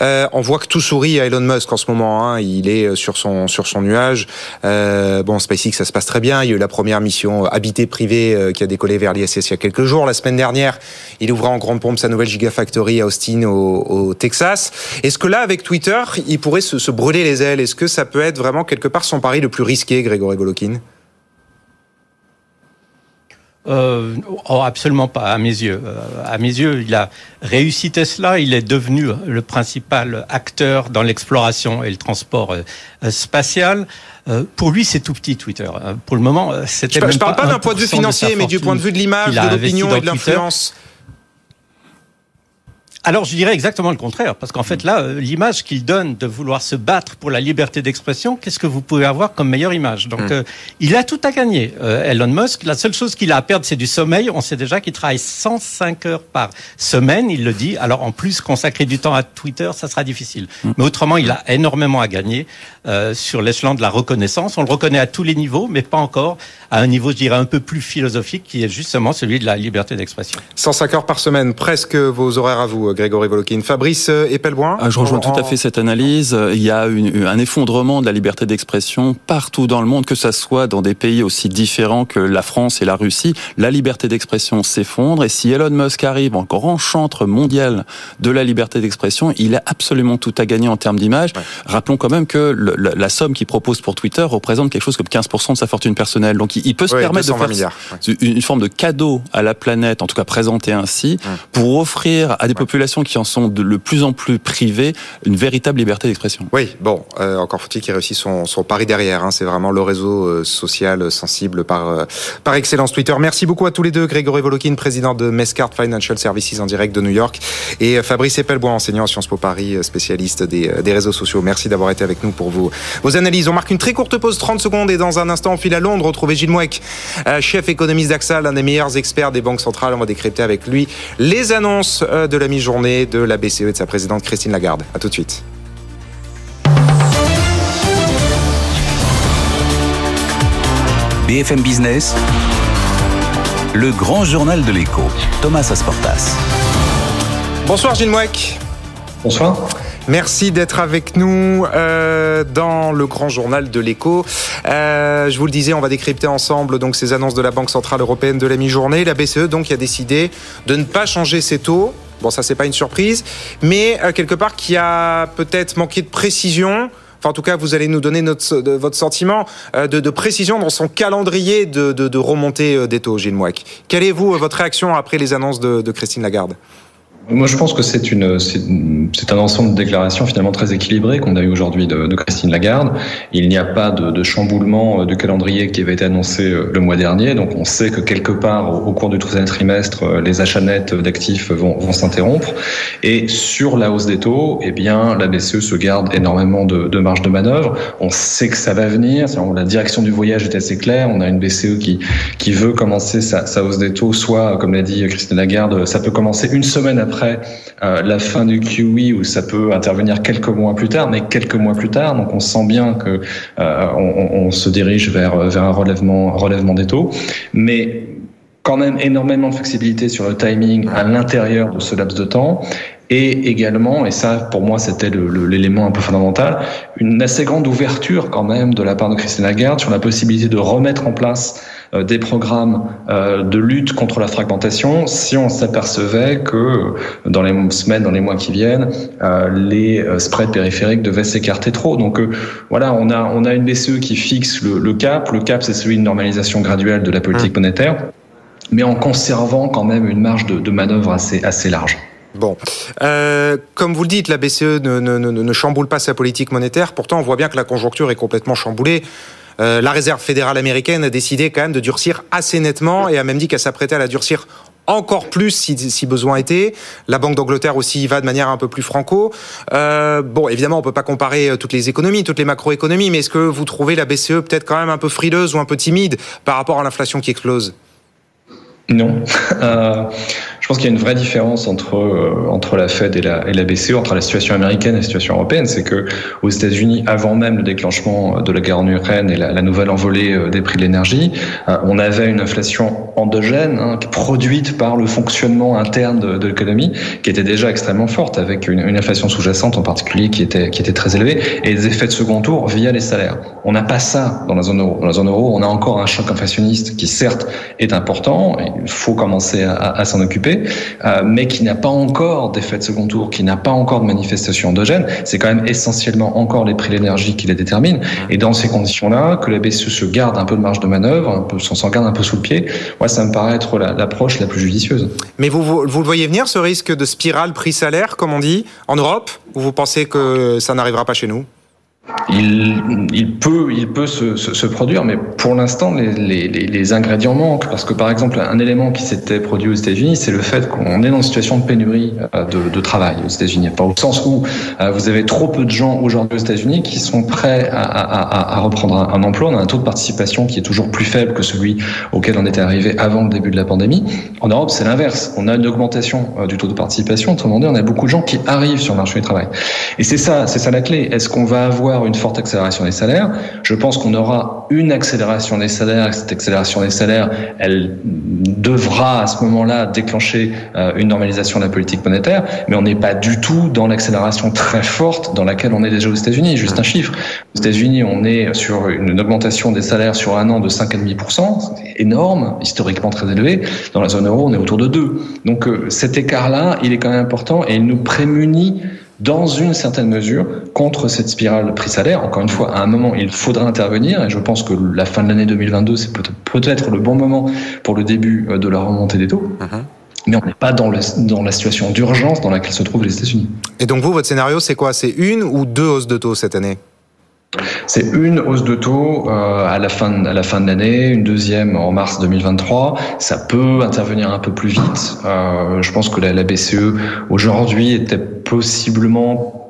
Euh, on voit que tout sourit à Elon Musk en ce moment. Hein. Il est sur son sur son nuage. Euh, bon, SpaceX, ça se passe très bien. Il y a eu la première mission habitée privée euh, qui a décollé vers l'ISS il y a quelques jours. La semaine dernière, il ouvra en grande pompe sa nouvelle Gigafactory à Austin, au, au Texas. Est-ce que là, avec Twitter, il pourrait se, se brûler les ailes? Est-ce que ça peut être vraiment quelque part son pari le plus risqué, Grégory Golokin Euh, oh, absolument pas, à mes yeux. Euh, à mes yeux, il a réussi Tesla. Il est devenu le principal acteur dans l'exploration et le transport euh, spatial. Pour lui, c'est tout petit Twitter. Pour le moment, c'était Je, même je parle pas d'un point de vue 1% sa financier, mais du point de vue de l'image, de l'opinion et de Twitter. Alors je dirais exactement le contraire, parce qu'en fait là, euh, l'image qu'il donne de vouloir se battre pour la liberté d'expression, qu'est-ce que vous pouvez avoir comme meilleure image? Donc Mm. euh, il a tout à gagner, euh, Elon Musk. La seule chose qu'il a à perdre, c'est du sommeil. On sait déjà qu'il travaille 105 heures par semaine, il le dit. Alors en plus, consacrer du temps à Twitter, ça sera difficile. Mais autrement, il a énormément à gagner euh, sur l'échelon de la reconnaissance. On le reconnaît à tous les niveaux, mais pas encore à un niveau, je dirais, un peu plus philosophique, qui est justement celui de la liberté d'expression. 105 heures par semaine, presque vos horaires à vous, Grégory Volokin. Fabrice euh, Epelboin Ah, je rejoins en- tout à fait cette analyse. Il y a une- un effondrement de la liberté d'expression partout dans le monde, que ça soit dans des pays aussi différents que la France et la Russie. La liberté d'expression s'effondre et si Elon Musk arrive en grand chantre mondial de la liberté d'expression, il a absolument tout à gagner en termes d'image. Ouais. Rappelons quand même que le- la, la somme qu'il propose pour Twitter représente quelque chose comme 15% de sa fortune personnelle. Donc il, il peut se Ouais, permettre de 220 faire milliards. ouais. une une forme de cadeau à la planète, en tout cas présenté ainsi, pour offrir à des populations qui en sont de le plus en plus privées une véritable liberté d'expression. Oui, bon, euh, encore faut-il qu'il réussisse son, son pari derrière. Hein. C'est vraiment le réseau euh, social sensible par euh, par excellence Twitter. Merci beaucoup à tous les deux, Grégory Volokin, président de Mescart Financial Services en direct de New York, et Fabrice Epelboin, enseignant à Sciences Po Paris, spécialiste des, des réseaux sociaux. Merci d'avoir été avec nous pour vos, vos analyses. On marque une très courte pause, 30 secondes, et dans un instant, on file à Londres, retrouver Gilles Mouek, chef économiste d'AXA, l'un des meilleurs experts des banques centrales. On va décrypter avec lui les annonces de la mi-journée de la BCE et de sa présidente Christine Lagarde. À tout de suite. BFM Business, le grand journal de l'écho, Thomas Asportas. Bonsoir Gilles Mouek. Bonsoir. Merci d'être avec nous euh, dans le grand journal de l'écho. Euh, je vous le disais, on va décrypter ensemble donc ces annonces de la Banque centrale européenne de la mi-journée. La BCE donc a décidé de ne pas changer ses taux. Bon, ça c'est pas une surprise, mais euh, quelque part qui a peut-être manqué de précision. Enfin, en tout cas, vous allez nous donner notre, votre sentiment euh, de, de précision dans son calendrier de, de, remontée euh, des taux, Gilles Mouek. Quelle est vous euh, votre réaction après les annonces de Christine Lagarde? Moi, je pense que c'est une, c'est un ensemble de déclarations finalement très équilibrées qu'on a eu aujourd'hui de, Christine Lagarde. Il n'y a pas de, chamboulement de calendrier qui avait été annoncé euh, le mois dernier, donc on sait que quelque part au, cours du troisième trimestre, euh, les achats nets d'actifs vont, s'interrompre. Et sur la hausse des taux, eh bien, la BCE se garde énormément de, marge de manœuvre. On sait que ça va venir. La direction du voyage est assez claire. On a une BCE qui qui veut commencer sa hausse des taux, soit comme l'a dit Christine Lagarde, ça peut commencer une semaine après euh, la fin du QE ou ça peut intervenir quelques mois plus tard, mais quelques mois plus tard. Donc on sent bien que euh, on, se dirige vers vers un relèvement relèvement des taux, mais quand même énormément de flexibilité sur le timing à l'intérieur de ce laps de temps et également, et ça pour moi c'était l'élément un peu fondamental, une assez grande ouverture quand même de la part de Christine Lagarde sur la possibilité de remettre en place des programmes euh, de lutte contre la fragmentation si on s'apercevait que dans les semaines, dans les mois qui viennent, euh, les spreads périphériques devaient s'écarter trop. Donc voilà, on a on a une BCE qui fixe le, le cap. Le cap, c'est celui de normalisation graduelle de la politique mmh. monétaire, mais en conservant quand même une marge de, de manœuvre assez assez large. Bon, euh, comme vous le dites, la BCE ne, ne, ne, chamboule pas sa politique monétaire. Pourtant, on voit bien que la conjoncture est complètement chamboulée. Euh, la Réserve fédérale américaine a décidé quand même de durcir assez nettement et a même dit qu'elle s'apprêtait à la durcir encore plus si, besoin était. La Banque d'Angleterre aussi y va de manière un peu plus franco. Euh, bon, évidemment, on peut pas comparer euh, toutes les économies, toutes les macroéconomies, mais est-ce que vous trouvez la BCE peut-être quand même un peu frileuse ou un peu timide par rapport à l'inflation qui explose? Non. pense qu'il y a une vraie différence entre euh, entre la Fed et la, et la BCE, entre la situation américaine et la situation européenne, c'est que aux États-Unis, avant même le déclenchement de la guerre en Ukraine et la, la nouvelle envolée euh, des prix de l'énergie, euh, on avait une inflation endogène hein, produite par le fonctionnement interne de, de l'économie, qui était déjà extrêmement forte, avec une, une inflation sous-jacente en particulier qui était qui était très élevée, et des effets de second tour via les salaires. On n'a pas ça dans la zone euro. Dans la zone euro, on a encore un choc inflationniste qui certes est important, il faut commencer à, à s'en occuper, euh, mais qui n'a pas encore d'effet de second tour, qui n'a pas encore de manifestation endogène, c'est quand même essentiellement encore les prix de l'énergie qui les déterminent. Et dans ces conditions-là, que la BCE se garde un peu de marge de manœuvre, un peu, s'en garde un peu sous le pied, moi, ça me paraît être l'approche la, plus judicieuse. Mais vous, vous, vous, le voyez venir, ce risque de spirale prix-salaire, comme on dit, en Europe, ou vous pensez que ça n'arrivera pas chez nous? Il, peut, il peut se, produire, mais pour l'instant, les, ingrédients manquent. Parce que, par exemple, un élément qui s'était produit aux États-Unis, c'est le fait qu'on est dans une situation de pénurie euh, de, travail aux États-Unis. Pas au sens où euh, vous avez trop peu de gens aujourd'hui aux États-Unis qui sont prêts à, reprendre un, emploi. On a un taux de participation qui est toujours plus faible que celui auquel on était arrivé avant le début de la pandémie. En Europe, c'est l'inverse. On a une augmentation euh, du taux de participation. Autrement dit, on a beaucoup de gens qui arrivent sur le marché du travail. Et c'est ça, c'est ça la clé. Est-ce qu'on va avoir une forte accélération des salaires. Je pense qu'on aura une accélération des salaires. Et cette accélération des salaires, elle devra à ce moment-là déclencher euh, une normalisation de la politique monétaire. Mais on n'est pas du tout dans l'accélération très forte dans laquelle on est déjà aux États-Unis. Juste un chiffre. Aux États-Unis, on est sur une augmentation des salaires sur un an de 5,5%. C'est énorme, historiquement très élevé. Dans la zone euro, on est autour de 2. Donc euh, cet écart-là, il est quand même important et il nous prémunit dans une certaine mesure contre cette spirale prix-salaire. Encore une fois, à un moment, il faudra intervenir et je pense que la fin de l'année 2022, c'est peut-être le bon moment pour le début euh, de la remontée des taux. Uh-huh. Mais on n'est pas dans, dans la situation d'urgence dans laquelle se trouvent les États-Unis. Et donc vous, votre scénario, c'est quoi? C'est une ou deux hausses de taux cette année? C'est une hausse de taux euh, à la fin à la fin de l'année, une deuxième en mars 2023. Ça peut intervenir un peu plus vite. Euh, je pense que la, la BCE aujourd'hui était possiblement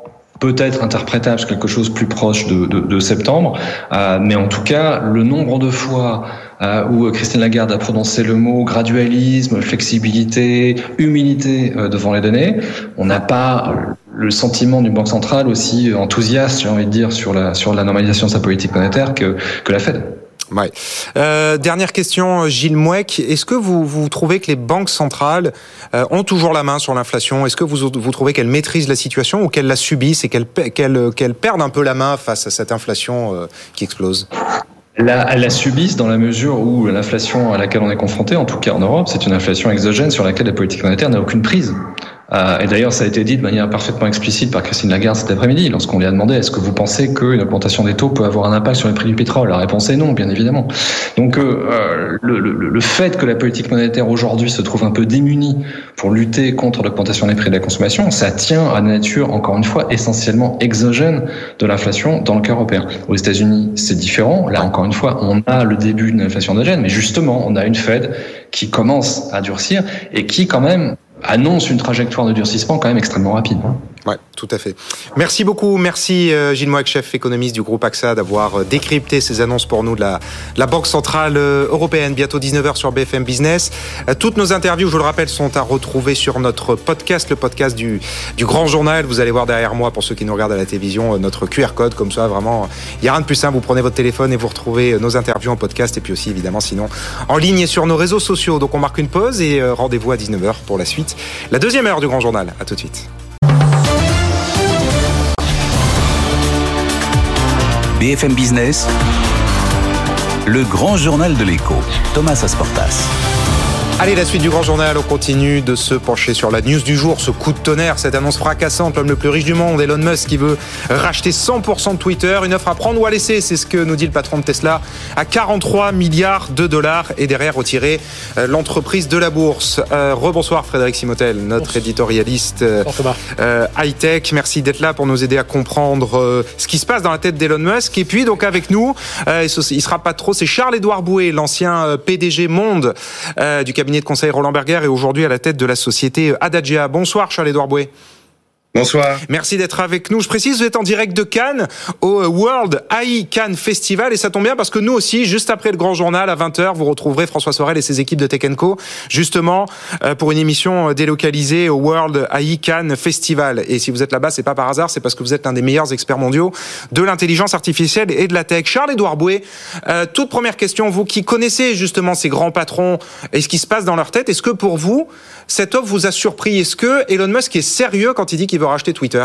peut-être interprétable quelque chose plus proche de, de, de septembre, euh, mais en tout cas le nombre de fois euh, où Christine Lagarde a prononcé le mot gradualisme, flexibilité, humilité euh, devant les données, on n'a pas le sentiment d'une banque centrale aussi enthousiaste, j'ai envie de dire, sur la, sur la normalisation de sa politique monétaire que, que la Fed. Ouais. Euh, dernière question, Gilles Mouek. Est-ce que vous, vous trouvez que les banques centrales euh, ont toujours la main sur l'inflation? Est-ce que vous, vous trouvez qu'elles maîtrisent la situation ou qu'elles la subissent et qu'elles qu'elles perdent un peu la main face à cette inflation euh, qui explose? La, elles la subissent dans la mesure où l'inflation à laquelle on est confronté, en tout cas en Europe, c'est une inflation exogène sur laquelle la politique monétaire n'a aucune prise. Euh, et d'ailleurs, ça a été dit de manière parfaitement explicite par Christine Lagarde cet après-midi, lorsqu'on lui a demandé est-ce que vous pensez qu'une augmentation des taux peut avoir un impact sur les prix du pétrole? La réponse est non, bien évidemment. Donc, euh, euh, le, le, le, fait que la politique monétaire aujourd'hui se trouve un peu démunie pour lutter contre l'augmentation des prix de la consommation, ça tient à la nature, encore une fois, essentiellement exogène de l'inflation dans le cas européen. Aux États-Unis, c'est différent. Là, encore une fois, on a le début d'une inflation endogène, mais justement, on a une Fed qui commence à durcir et qui, quand même, annonce une trajectoire de durcissement quand même extrêmement rapide. Hein. Ouais, tout à fait. Merci beaucoup. Merci euh, Gilles Moix, chef économiste du groupe AXA, d'avoir euh, décrypté ces annonces pour nous de la, la Banque Centrale euh, Européenne. Bientôt 19h sur BFM Business. Toutes nos interviews, je vous le rappelle, sont à retrouver sur notre podcast, le podcast du, du Grand Journal. Vous allez voir derrière moi, pour ceux qui nous regardent à la télévision, notre QR code. Comme ça, vraiment, il n'y a rien de plus simple. Vous prenez votre téléphone et vous retrouvez nos interviews en podcast. Et puis aussi, évidemment, sinon, en ligne et sur nos réseaux sociaux. Donc on marque une pause et rendez-vous à 19h pour la suite. La deuxième heure du Grand Journal. À tout de suite. BFM Business, le grand journal de l'écho, Thomas Asportas. Allez, la suite du grand journal, on continue de se pencher sur la news du jour, ce coup de tonnerre, cette annonce fracassante, l'homme le plus riche du monde, Elon Musk, qui veut racheter 100% de Twitter, une offre à prendre ou à laisser, c'est ce que nous dit le patron de Tesla, à 43 milliards de dollars et derrière retirer euh, l'entreprise de la bourse. Euh, rebonsoir Frédéric Simotel, notre éditorialiste euh, high-tech. Merci d'être là pour nous aider à comprendre ce qui se passe dans la tête d'Elon Musk. Et puis donc avec nous, il sera pas trop, c'est Charles-Édouard Bouet, l'ancien PDG Monde du cabinet de conseil Roland Berger et aujourd'hui à la tête de la société Adagia. Bonsoir Charles-Édouard Bouet. Bonsoir. Merci d'être avec nous. Je précise, vous êtes en direct de Cannes au World AI Cannes Festival et ça tombe bien parce que nous aussi, juste après le grand journal à 20h, vous retrouverez François Sorel et ses équipes de Tech Co justement euh, pour une émission délocalisée au World AI Cannes Festival. Et si vous êtes là-bas, c'est pas par hasard, c'est parce que vous êtes l'un des meilleurs experts mondiaux de l'intelligence artificielle et de la tech. Charles-Édouard Bouet, euh, toute première question, vous qui connaissez justement ces grands patrons et ce qui se passe dans leur tête, est-ce que pour vous, cette offre vous a surpris? Est-ce que Elon Musk est sérieux quand il dit qu'il veut racheter Twitter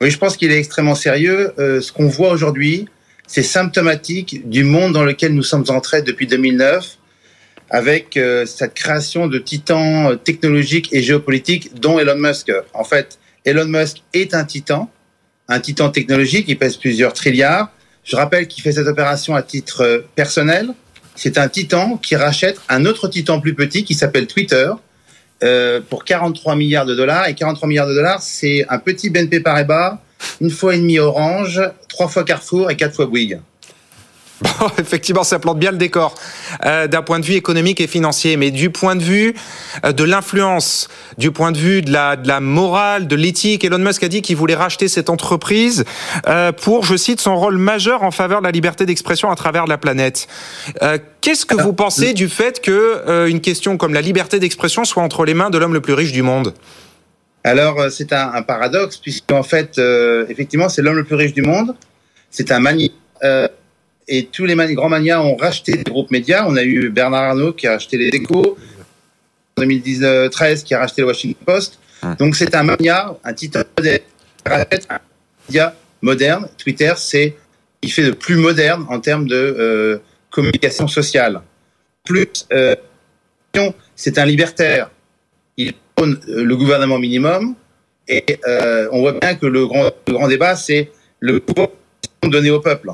Oui, je pense qu'il est extrêmement sérieux. Euh, ce qu'on voit aujourd'hui, c'est symptomatique du monde dans lequel nous sommes entrés depuis 2009, avec euh, cette création de titans euh, technologiques et géopolitiques, dont Elon Musk. En fait, Elon Musk est un titan, un titan technologique, il pèse plusieurs trilliards. Je rappelle qu'il fait cette opération à titre personnel. C'est un titan qui rachète un autre titan plus petit qui s'appelle Twitter, euh, pour 43 milliards de dollars. Et 43 milliards de dollars, c'est un petit BNP Paribas, une fois et demi Orange, trois fois Carrefour et quatre fois Bouygues. Bon, effectivement, ça plante bien le décor euh, d'un point de vue économique et financier, mais du point de vue euh, de l'influence, du point de vue de la, morale, de l'éthique, Elon Musk a dit qu'il voulait racheter cette entreprise euh, pour, je cite, son rôle majeur en faveur de la liberté d'expression à travers la planète. Qu'est-ce que vous pensez du fait que une question comme la liberté d'expression soit entre les mains de l'homme le plus riche du monde? Alors, c'est un, un, paradoxe, puisqu'en fait, effectivement, c'est l'homme le plus riche du monde. C'est un mani et tous les grands manias ont racheté des groupes médias. On a eu Bernard Arnault qui a acheté les Échos, en 2013 qui a racheté le Washington Post. Donc c'est un mania, un titre moderne, un média moderne. Twitter, c'est il fait de plus moderne en termes de euh, communication sociale. Plus, euh, c'est un libertaire. Il prône euh, le gouvernement minimum et euh, on voit bien que le grand, le grand débat, c'est le pouvoir donné au peuple.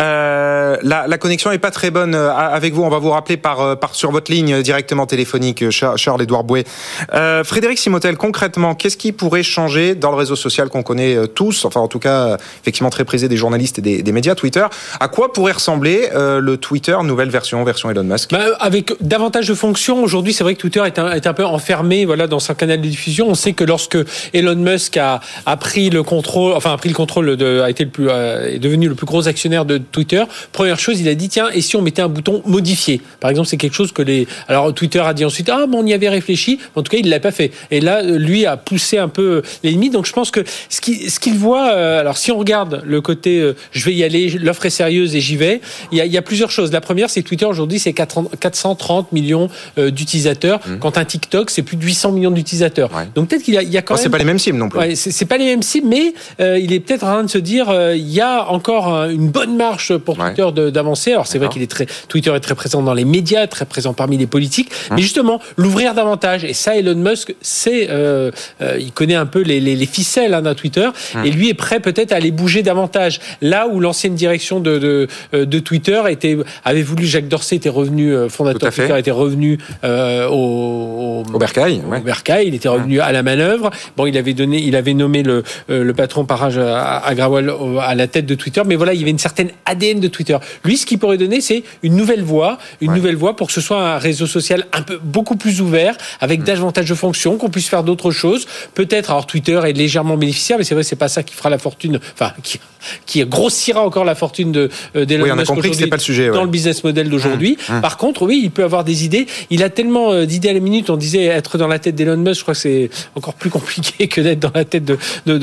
Euh, la, connexion est pas très bonne euh, avec vous. On va vous rappeler par, euh, sur votre ligne directement téléphonique, Charles-Édouard Bouet. Euh, Frédéric Simotel, concrètement, qu'est-ce qui pourrait changer dans le réseau social qu'on connaît tous, enfin en tout cas effectivement très prisé des journalistes et des, médias, Twitter À quoi pourrait ressembler le Twitter nouvelle version, version Elon Musk? Bah, Avec davantage de fonctions. Aujourd'hui, c'est vrai que Twitter est un, un peu enfermé, voilà, dans son canal de diffusion. On sait que lorsque Elon Musk a, pris le contrôle, enfin a pris le contrôle, a été le plus, est devenu le plus gros actionnaire de Twitter, première chose, il a dit tiens, et si on mettait un bouton modifier? Par exemple, c'est quelque chose que les. Alors Twitter a dit ensuite ah, mais on y avait réfléchi. En tout cas, il l'a pas fait. Et là, lui a poussé un peu les limites. Donc je pense que ce qu'il ce qu'il voit. Euh, alors si on regarde le côté, euh, je vais y aller, l'offre est sérieuse et j'y vais. Il y, a, il y a plusieurs choses. La première, c'est que Twitter aujourd'hui, c'est 430 millions euh, d'utilisateurs. Mmh. Quand un TikTok, c'est plus de 800 millions d'utilisateurs. Ouais. Donc peut-être qu'il y a, il y a quand oh, même. C'est pas les mêmes cibles non plus. Ouais, c'est pas les mêmes cibles, mais euh, il est peut-être en train de se dire, euh, il y a encore une bonne marche pour Twitter ouais. d'avancer. Alors c'est vrai qu'il est très Twitter est très présent dans les médias, très présent parmi les politiques, mmh. mais justement l'ouvrir davantage. Et ça, Elon Musk, c'est euh, euh, il connaît un peu les, les, les ficelles hein, d'un Twitter, mmh. et lui est prêt peut-être à aller bouger davantage. Là où l'ancienne direction de, de, euh, de, Twitter était avait voulu, Jacques Dorsey était revenu euh, fondateur de Twitter, était revenu euh, au, au, au Bercail, ouais. au Bercail, il était revenu mmh. à la manœuvre. Bon, il avait donné, il avait nommé le, le patron Parage à, à Grawal à la tête de Twitter, mais voilà, il y avait une certaine certain ADN de Twitter. Lui, ce qu'il pourrait donner, c'est une nouvelle voie, une nouvelle voie pour que ce soit un réseau social un peu beaucoup plus ouvert, avec mm. davantage de fonctions, qu'on puisse faire d'autres choses. Peut-être, alors Twitter est légèrement bénéficiaire, mais c'est vrai, c'est pas ça qui fera la fortune, enfin, qui, qui grossira encore la fortune de euh, d'Elon oui, on a compris que pas le sujet dans le business model d'aujourd'hui. Mmh, mmh. Par contre, oui, il peut avoir des idées. Il a tellement euh, d'idées à la minute. On disait être dans la tête d'Elon Musk. Je crois que c'est encore plus compliqué que d'être dans la tête de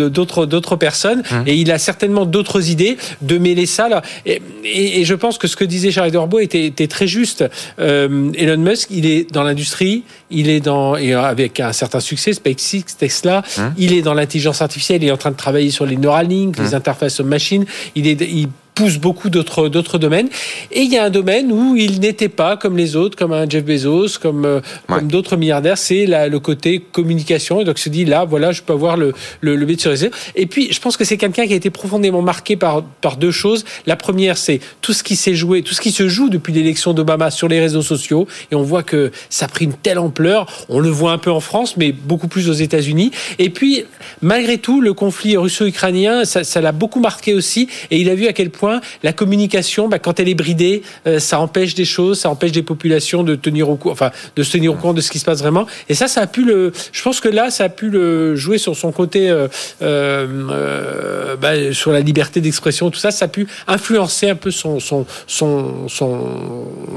d'autres d'autres personnes. Mmh. Et il a certainement d'autres idées de mêler ça là. Et, et, je pense que ce que disait Charles Dorbo était, était très juste. Euh, Elon Musk, il est dans l'industrie, il est dans et avec un certain succès, SpaceX, Tesla. Il est dans l'intelligence artificielle. Il est en train de travailler sur les Neuralink, les interfaces machine. Il, est, il pousse beaucoup d'autres d'autres domaines. Et il y a un domaine où il n'était pas comme les autres, comme un Jeff Bezos, comme, euh, comme d'autres milliardaires, c'est le côté communication. Et donc se dit là, voilà, je peux avoir le le, le sur les Et puis je pense que c'est quelqu'un qui a été profondément marqué par par deux choses. La première, c'est tout ce qui s'est joué, tout ce qui se joue depuis l'élection d'Obama sur les réseaux sociaux. Et on voit que ça a pris une telle ampleur. On le voit un peu en France, mais beaucoup plus aux États-Unis. Et puis malgré tout, le conflit russo-ukrainien, ça l'a beaucoup marqué aussi. Et il a vu à quel point la communication, bah, quand elle est bridée, euh, ça empêche des choses, ça empêche des populations de tenir au courant, enfin, de se tenir au courant de ce qui se passe vraiment. Et ça, ça a pu le, je pense que là, ça a pu le jouer sur son côté, euh, euh, bah, sur la liberté d'expression, tout ça, ça a pu influencer un peu son, son, son,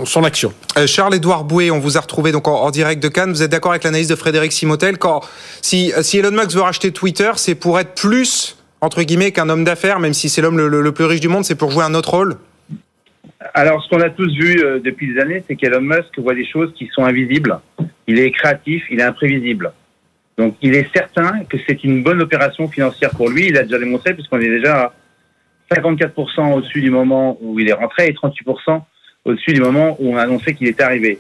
son, action. Charles-Édouard Bouet, on vous a retrouvé donc en, direct de Cannes. Vous êtes d'accord avec l'analyse de Frédéric Simotel quand, si, si Elon Musk veut racheter Twitter, c'est pour être plus entre guillemets, qu'un homme d'affaires, même si c'est l'homme le, plus riche du monde, c'est pour jouer un autre rôle? Alors, ce qu'on a tous vu euh, depuis des années, c'est qu'Elon Musk voit des choses qui sont invisibles. Il est créatif, il est imprévisible. Donc, il est certain que c'est une bonne opération financière pour lui. Il a déjà démontré, puisqu'on est déjà à 54% au-dessus du moment où il est rentré et 38% au-dessus du moment où on a annoncé qu'il était arrivé.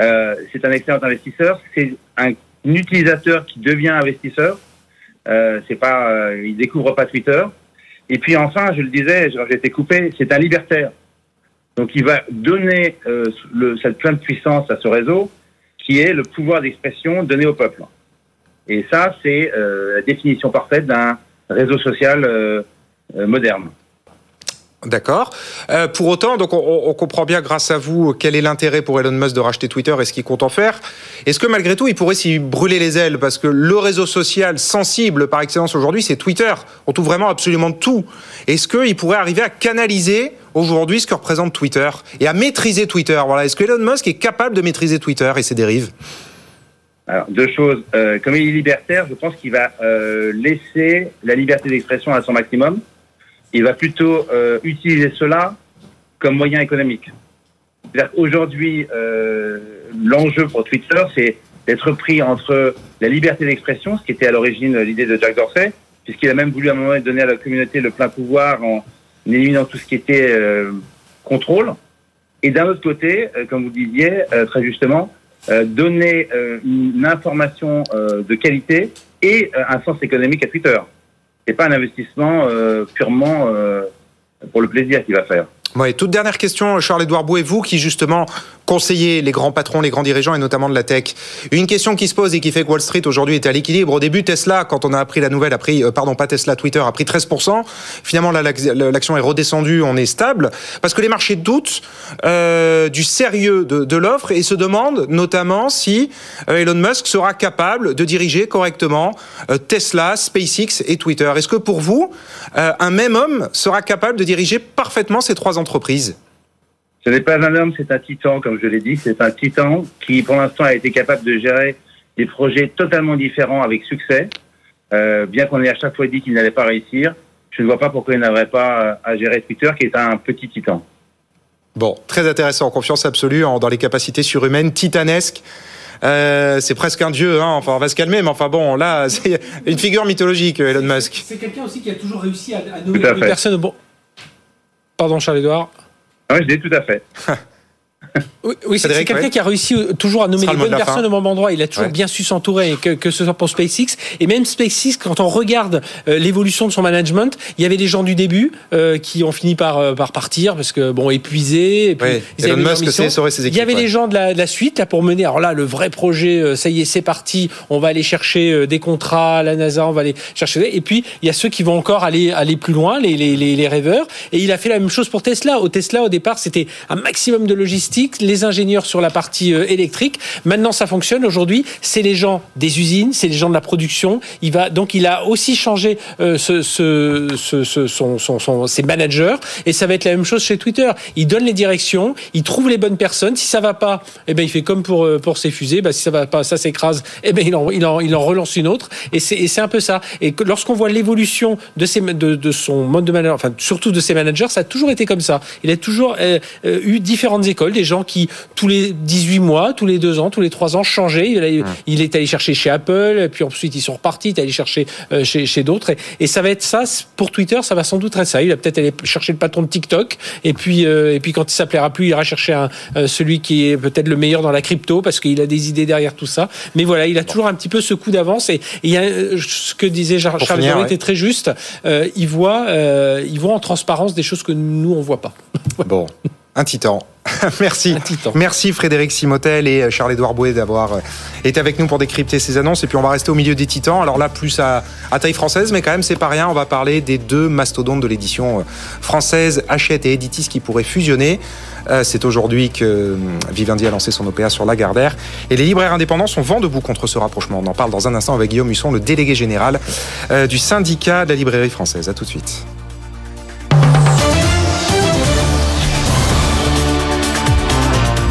Euh, c'est un excellent investisseur. C'est un utilisateur qui devient investisseur. Euh, c'est pas, euh, il découvre pas Twitter. Et puis enfin, je le disais, j'ai été coupé, c'est un libertaire. Donc il va donner euh, le, cette pleine puissance à ce réseau, qui est le pouvoir d'expression donné au peuple. Et ça, c'est euh, la définition parfaite d'un réseau social euh, moderne. D'accord. Euh, pour autant, donc on, comprend bien grâce à vous quel est l'intérêt pour Elon Musk de racheter Twitter et ce qu'il compte en faire. Est-ce que malgré tout, il pourrait s'y brûler les ailes? Parce que le réseau social sensible par excellence aujourd'hui, c'est Twitter. On trouve vraiment absolument tout. Est-ce qu'il pourrait arriver à canaliser aujourd'hui ce que représente Twitter et à maîtriser Twitter? Voilà. Est-ce que Elon Musk est capable de maîtriser Twitter et ses dérives? Alors, deux choses. Euh, comme il est libertaire, je pense qu'il va euh, laisser la liberté d'expression à son maximum il va plutôt euh, utiliser cela comme moyen économique. Aujourd'hui, euh, l'enjeu pour Twitter, c'est d'être pris entre la liberté d'expression, ce qui était à l'origine l'idée de Jack Dorsey, puisqu'il a même voulu à un moment donner à la communauté le plein pouvoir en éliminant tout ce qui était euh, contrôle. Et d'un autre côté, euh, comme vous disiez euh, très justement, euh, donner une information de qualité et un sens économique à Twitter c'est pas un investissement euh, purement euh, pour le plaisir qu'il va faire. Ouais, toute dernière question, Charles-Édouard Bouet, vous qui justement conseillez les grands patrons, les grands dirigeants et notamment de la tech. Une question qui se pose et qui fait que Wall Street aujourd'hui est à l'équilibre. Au début, Tesla, quand on a appris la nouvelle, a pris, euh, pardon, pas Tesla, Twitter, a pris 13%. Finalement, l'action est redescendue, on est stable. Parce que les marchés doutent euh, du sérieux de, de l'offre et se demandent notamment si euh, Elon Musk sera capable de diriger correctement euh, Tesla, SpaceX et Twitter. Est-ce que pour vous, un même homme sera capable de diriger parfaitement ces trois entreprises? Ce n'est pas un homme, c'est un titan, comme je l'ai dit. C'est un titan qui, pour l'instant, a été capable de gérer des projets totalement différents avec succès. Euh, bien qu'on ait à chaque fois dit qu'il n'allait pas réussir, je ne vois pas pourquoi il n'arriverait pas euh, à gérer Twitter, qui est un petit titan. Bon, très intéressant, confiance absolue dans les capacités surhumaines, titanesques. Euh, c'est presque un dieu, hein. enfin on va se calmer, mais enfin bon, là, c'est une figure mythologique, Elon Musk. C'est quelqu'un aussi qui a toujours réussi à, à nommer une personne. Bon. Pardon, Charles-Edouard. Oui, je dis tout à fait. Oui, c'est quelqu'un qui a réussi euh, toujours à nommer les bonnes personnes au bon endroit. Il a toujours bien su s'entourer, que, que ce soit pour SpaceX. Et même SpaceX, quand on regarde euh, l'évolution de son management, il y avait des gens du début euh, qui ont fini par, par partir parce que, bon, épuisés. Et puis, Elon Musk ses équipes. Il y avait des gens de la, de la, suite là pour mener. Alors là, le vrai projet, ça y est, c'est parti. On va aller chercher des contrats à la NASA, on va aller chercher. Et puis, il y a ceux qui vont encore aller, aller plus loin, les, les, les, les rêveurs. Et il a fait la même chose pour Tesla. Au Tesla, au départ, c'était un maximum de logistique, les ingénieurs sur la partie euh, électrique. Maintenant, ça fonctionne. Aujourd'hui, c'est les gens des usines, c'est les gens de la production. Il va donc il a aussi changé euh, ses managers et ça va être la même chose chez Twitter. Il donne les directions, il trouve les bonnes personnes. Si ça va pas, eh ben il fait comme pour euh, pour ses fusées. Ben, si ça va pas, ça s'écrase. Eh ben il en, il en, il en relance une autre. Et c'est un peu ça. Et lorsqu'on voit l'évolution de de, de son mode de manager, enfin surtout de ses managers, ça a toujours été comme ça. Il a toujours eu différentes écoles, des gens qui tous les 18 mois, tous les deux ans, tous les trois ans changeaient. Il, est allé chercher chez Apple, puis ensuite ils sont repartis, il est allé chercher euh, chez, chez d'autres. Et, ça va être ça pour Twitter, ça va sans doute être ça. Il va peut-être aller chercher le patron de TikTok, et puis et puis quand ça plaira plus, il ira chercher un, celui qui est peut-être le meilleur dans la crypto parce qu'il a des idées derrière tout ça. Mais voilà, il a toujours un petit peu ce coup d'avance. Et il y a ce que disait Charles Charles était très juste. il voit, il voit en transparence des choses que nous on voit pas. Bon. Un titan. Merci. Merci Frédéric Simotel et Charles-Édouard Bouet d'avoir euh, été avec nous pour décrypter ces annonces. Et puis on va rester au milieu des titans. Alors là, plus à, taille française, mais quand même, c'est pas rien. On va parler des deux mastodontes de l'édition euh, française, Hachette et Editis, qui pourraient fusionner. Euh, c'est aujourd'hui que Vivendi a lancé son OPA sur Lagardère. Et les libraires indépendants sont vent debout contre ce rapprochement. On en parle dans un instant avec Guillaume Husson, le délégué général du syndicat de la librairie française. À tout de suite.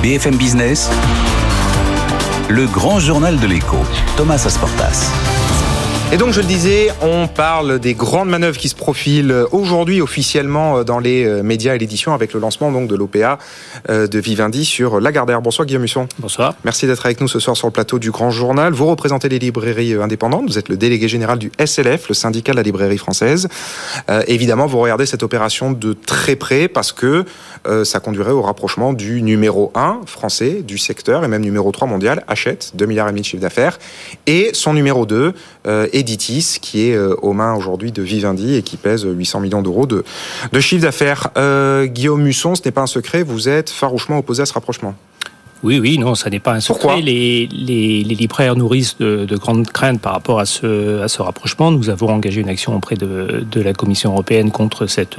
BFM Business, le grand journal de l'écho, Thomas Asportas. Et donc, je le disais, on parle des grandes manœuvres qui se profilent aujourd'hui officiellement euh, dans les euh, médias et l'édition avec le lancement donc de l'OPA euh, de Vivendi sur Lagardère. Bonsoir Guillaume Husson. Bonsoir. Merci d'être avec nous ce soir sur le plateau du Grand Journal. Vous représentez les librairies indépendantes. Vous êtes le délégué général du SLF, le syndicat de la librairie française. évidemment, vous regardez cette opération de très près parce que ça conduirait au rapprochement du numéro 1 français du secteur et même numéro 3 mondial, Hachette, 2 milliards et demi de chiffre d'affaires, et son numéro 2, Editis, qui est euh, aux mains aujourd'hui de Vivendi et qui pèse 800 millions d'euros de, de chiffre d'affaires. Euh, Guillaume Musson, ce n'est pas un secret, vous êtes farouchement opposé à ce rapprochement. Oui, oui, non, ça n'est pas un secret. Les, les, les, libraires nourrissent de, de, grandes craintes par rapport à ce, à ce rapprochement. Nous avons engagé une action auprès de, de la Commission européenne contre, cette,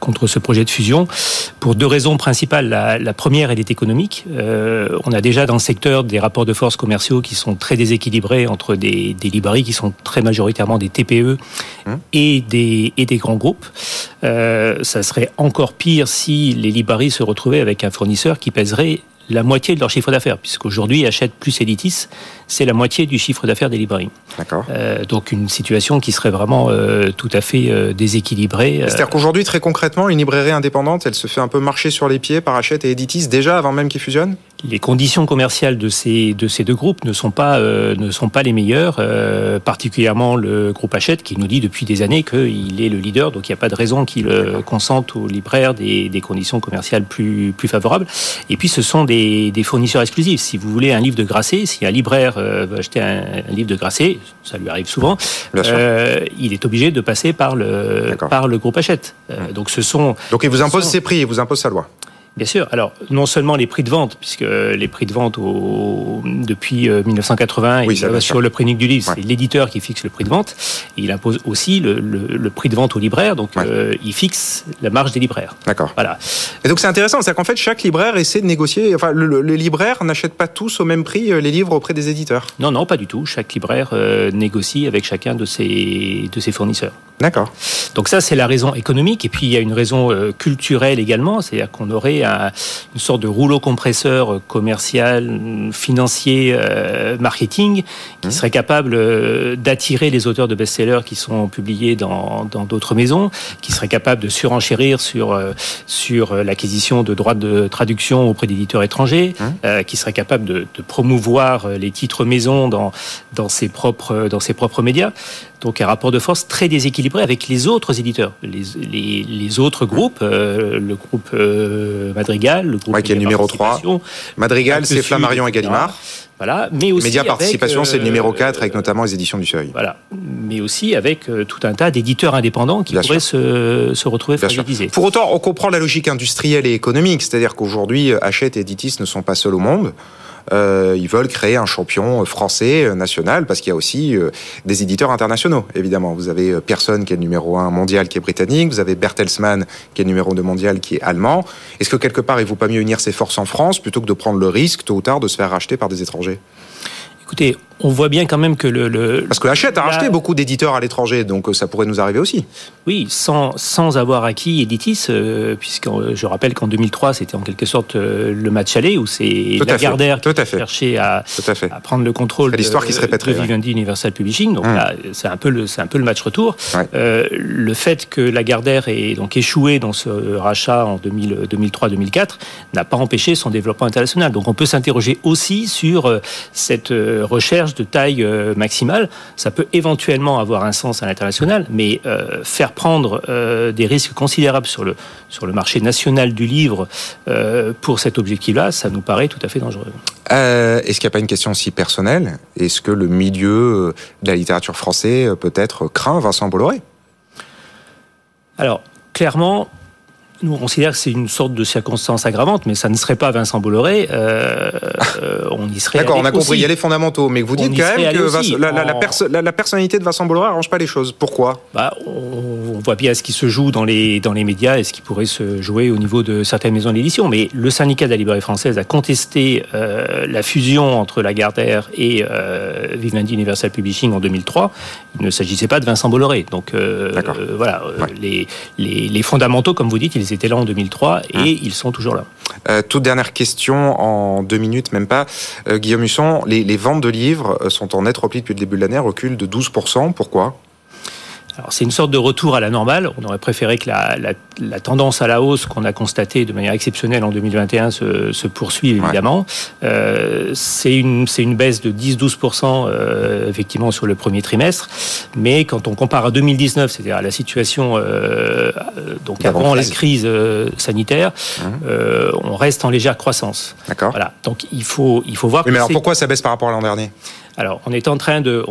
contre ce projet de fusion pour deux raisons principales. La, la première, elle est économique. Euh, on a déjà dans le secteur des rapports de force commerciaux qui sont très déséquilibrés entre des, des librairies qui sont très majoritairement des TPE mmh. et, des, et des grands groupes. Euh, ça serait encore pire si les librairies se retrouvaient avec un fournisseur qui pèserait la moitié de leur chiffre d'affaires, puisqu'aujourd'hui, achète plus Editis, c'est la moitié du chiffre d'affaires des librairies. D'accord. Euh, donc une situation qui serait vraiment euh, tout à fait euh, déséquilibrée. C'est-à-dire qu'aujourd'hui, très concrètement, une librairie indépendante, elle se fait un peu marcher sur les pieds par Hachette et Editis déjà avant même qu'ils fusionnent? Les conditions commerciales de ces, de ces deux groupes ne sont pas, euh, ne sont pas les meilleures, euh, particulièrement le groupe Hachette qui nous dit depuis des années qu'il est le leader, donc il n'y a pas de raison qu'il euh, consente aux libraires des, des, conditions commerciales plus, plus favorables. Et puis ce sont des, des fournisseurs exclusifs. Si vous voulez un livre de Grasset, si un libraire veut acheter un, un, livre de Grasset, ça lui arrive souvent, il est obligé de passer par le, par le groupe Hachette. donc ce sont... Donc il vous impose ses prix, il vous impose sa loi Bien sûr. Alors, non seulement les prix de vente, puisque les prix de vente au, depuis 1980, euh, oui, il sur le prix unique du livre, c'est l'éditeur qui fixe le prix de vente. il impose aussi le, le, le, prix de vente aux libraires, donc euh, il fixe la marge des libraires. D'accord. Voilà. Et donc c'est intéressant, c'est qu'en fait chaque libraire essaie de négocier. Enfin, le, les libraires n'achètent pas tous au même prix euh, les livres auprès des éditeurs. Non, non, pas du tout. Chaque libraire négocie avec chacun de ses de ses fournisseurs. D'accord. Donc ça, c'est la raison économique. Et puis il y a une raison culturelle également, c'est-à-dire qu'on aurait une sorte de rouleau compresseur commercial, financier, euh, marketing, qui mmh. serait capable euh, d'attirer les auteurs de best-sellers qui sont publiés dans d'autres maisons, qui serait capable de surenchérir sur euh, sur l'acquisition de droits de traduction auprès d'éditeurs étrangers, mmh. qui serait capable de, de, promouvoir les titres maison dans dans ses propres dans ses propres médias. Donc un rapport de force très déséquilibré avec les autres éditeurs, les, les, les autres groupes, euh, le groupe euh, Madrigal, le groupe qui est le numéro 3. Madrigal, c'est Flammarion et Gallimard. Voilà, mais aussi Média Participation, c'est le numéro 4 avec notamment les éditions du Seuil. Voilà, mais aussi avec tout un tas d'éditeurs indépendants qui pourraient se, se, retrouver fragilisés. Pour autant, on comprend la logique industrielle et économique, c'est-à-dire qu'aujourd'hui, Hachette et Editis ne sont pas seuls au monde. Euh, ils veulent créer un champion français euh, national parce qu'il y a aussi euh, des éditeurs internationaux, évidemment. Vous avez Pearson qui est le numéro 1 mondial qui est britannique, vous avez Bertelsmann qui est le numéro 2 mondial qui est allemand. Est-ce que quelque part il ne vaut pas mieux unir ses forces en France plutôt que de prendre le risque tôt ou tard de se faire racheter par des étrangers? Écoutez, on voit bien quand même que le... Parce que Hachette a racheté beaucoup d'éditeurs à l'étranger, donc euh, ça pourrait nous arriver aussi. Oui, sans, sans avoir acquis Editis, euh, puisque euh, je rappelle qu'en 2003, c'était en quelque sorte le match aller, où c'est Lagardère qui a cherché à, à, prendre le contrôle de, l'histoire qui se répéterait, de Vivendi Universal Publishing. Donc hum. là, c'est un, peu le, un peu le match retour. le fait que Lagardère ait donc échoué dans ce rachat en 2003-2004 n'a pas empêché son développement international. Donc on peut s'interroger aussi sur cette recherche de taille euh, maximale, ça peut éventuellement avoir un sens à l'international, mais euh, faire prendre euh, des risques considérables sur le, sur le marché national du livre pour cet objectif-là, ça nous paraît tout à fait dangereux. Est-ce qu'il n'y a pas une question aussi personnelle? Est-ce que le milieu de la littérature française peut-être craint Vincent Bolloré? Alors, clairement, nous, on considère que c'est une sorte de circonstance aggravante, mais ça ne serait pas Vincent Bolloré. Euh, euh on y serait. D'accord, on a compris. Il y a les fondamentaux, mais vous dites quand même que la, la, personnalité de Vincent Bolloré arrange pas les choses. Pourquoi? Bah, on, voit bien ce qui se joue dans les dans les médias et ce qui pourrait se jouer au niveau de certaines maisons d'édition. Mais le syndicat de la librairie française a contesté euh, la fusion entre Lagardère et euh, Vivendi Universal Publishing en 2003. Il ne s'agissait pas de Vincent Bolloré. Donc euh, voilà, les, les, les fondamentaux, comme vous dites, ils étaient là en 2003 et hum. ils sont toujours là. Toute dernière question en deux minutes, même pas. Guillaume Husson, les, les, ventes de livres sont en net repli depuis le début de l'année, reculent de 12%. Pourquoi? Alors c'est une sorte de retour à la normale. On aurait préféré que la, la, la tendance à la hausse qu'on a constatée de manière exceptionnelle en 2021 se, se poursuive évidemment. Euh, c'est une, une baisse de 10-12% euh, effectivement sur le premier trimestre. Mais quand on compare à 2019, c'est-à-dire à la situation euh, donc avant la crise euh, sanitaire, mmh. euh, on reste en légère croissance. D'accord. Voilà. Donc il faut, il faut voir. mais alors pourquoi ça baisse par rapport à l'an dernier? Alors, on est en train de,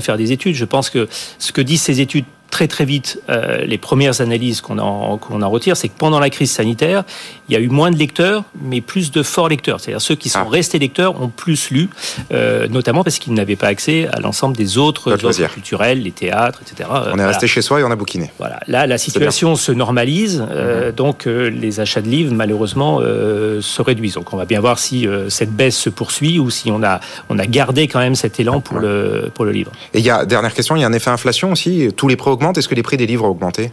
faire des études. Je pense que ce que disent ces études très très vite, euh, les premières analyses qu'on en, qu'on en retire, c'est que pendant la crise sanitaire, il y a eu moins de lecteurs, mais plus de forts lecteurs. C'est-à-dire ceux qui sont ah. restés lecteurs ont plus lu, euh, notamment parce qu'ils n'avaient pas accès à l'ensemble des autres offres culturelles, les théâtres, etc. On est resté chez soi et on a bouquiné. Voilà. Là, la situation se normalise, euh, mhm. donc les achats de livres, malheureusement, se réduisent. Donc on va bien voir si cette baisse se poursuit ou si on a, on a gardé quand même cette élan pour, le, pour le livre. Et il y a, dernière question, il y a un effet inflation aussi. Tous les prix Est-ce que les prix des livres ont augmenté?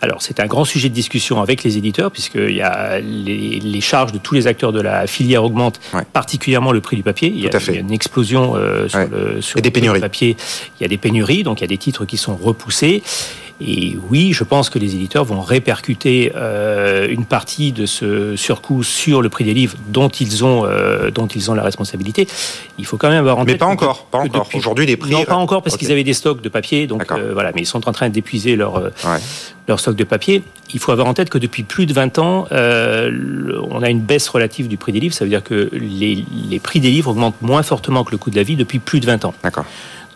Alors, c'est un grand sujet de discussion avec les éditeurs, puisqu'il y a les, charges de tous les acteurs de la filière augmentent, particulièrement le prix du papier. Il y, a, une explosion euh, sur, le, sur des pénuries. papier. Il y a des pénuries, donc il y a des titres qui sont repoussés. Et oui, je pense que les éditeurs vont répercuter euh, une partie de ce surcoût sur le prix des livres dont ils ont euh, dont ils ont la responsabilité. Il faut quand même avoir en tête. Mais pas encore, pas encore. Aujourd'hui, les prix. Non, pas encore parce qu'ils avaient des stocks de papier, donc euh, voilà. Mais ils sont en train d'épuiser leur euh, leur stock de papier. Il faut avoir en tête que depuis plus de 20 ans, euh, on a une baisse relative du prix des livres. Ça veut dire que les, les prix des livres augmentent moins fortement que le coût de la vie depuis plus de 20 ans. D'accord.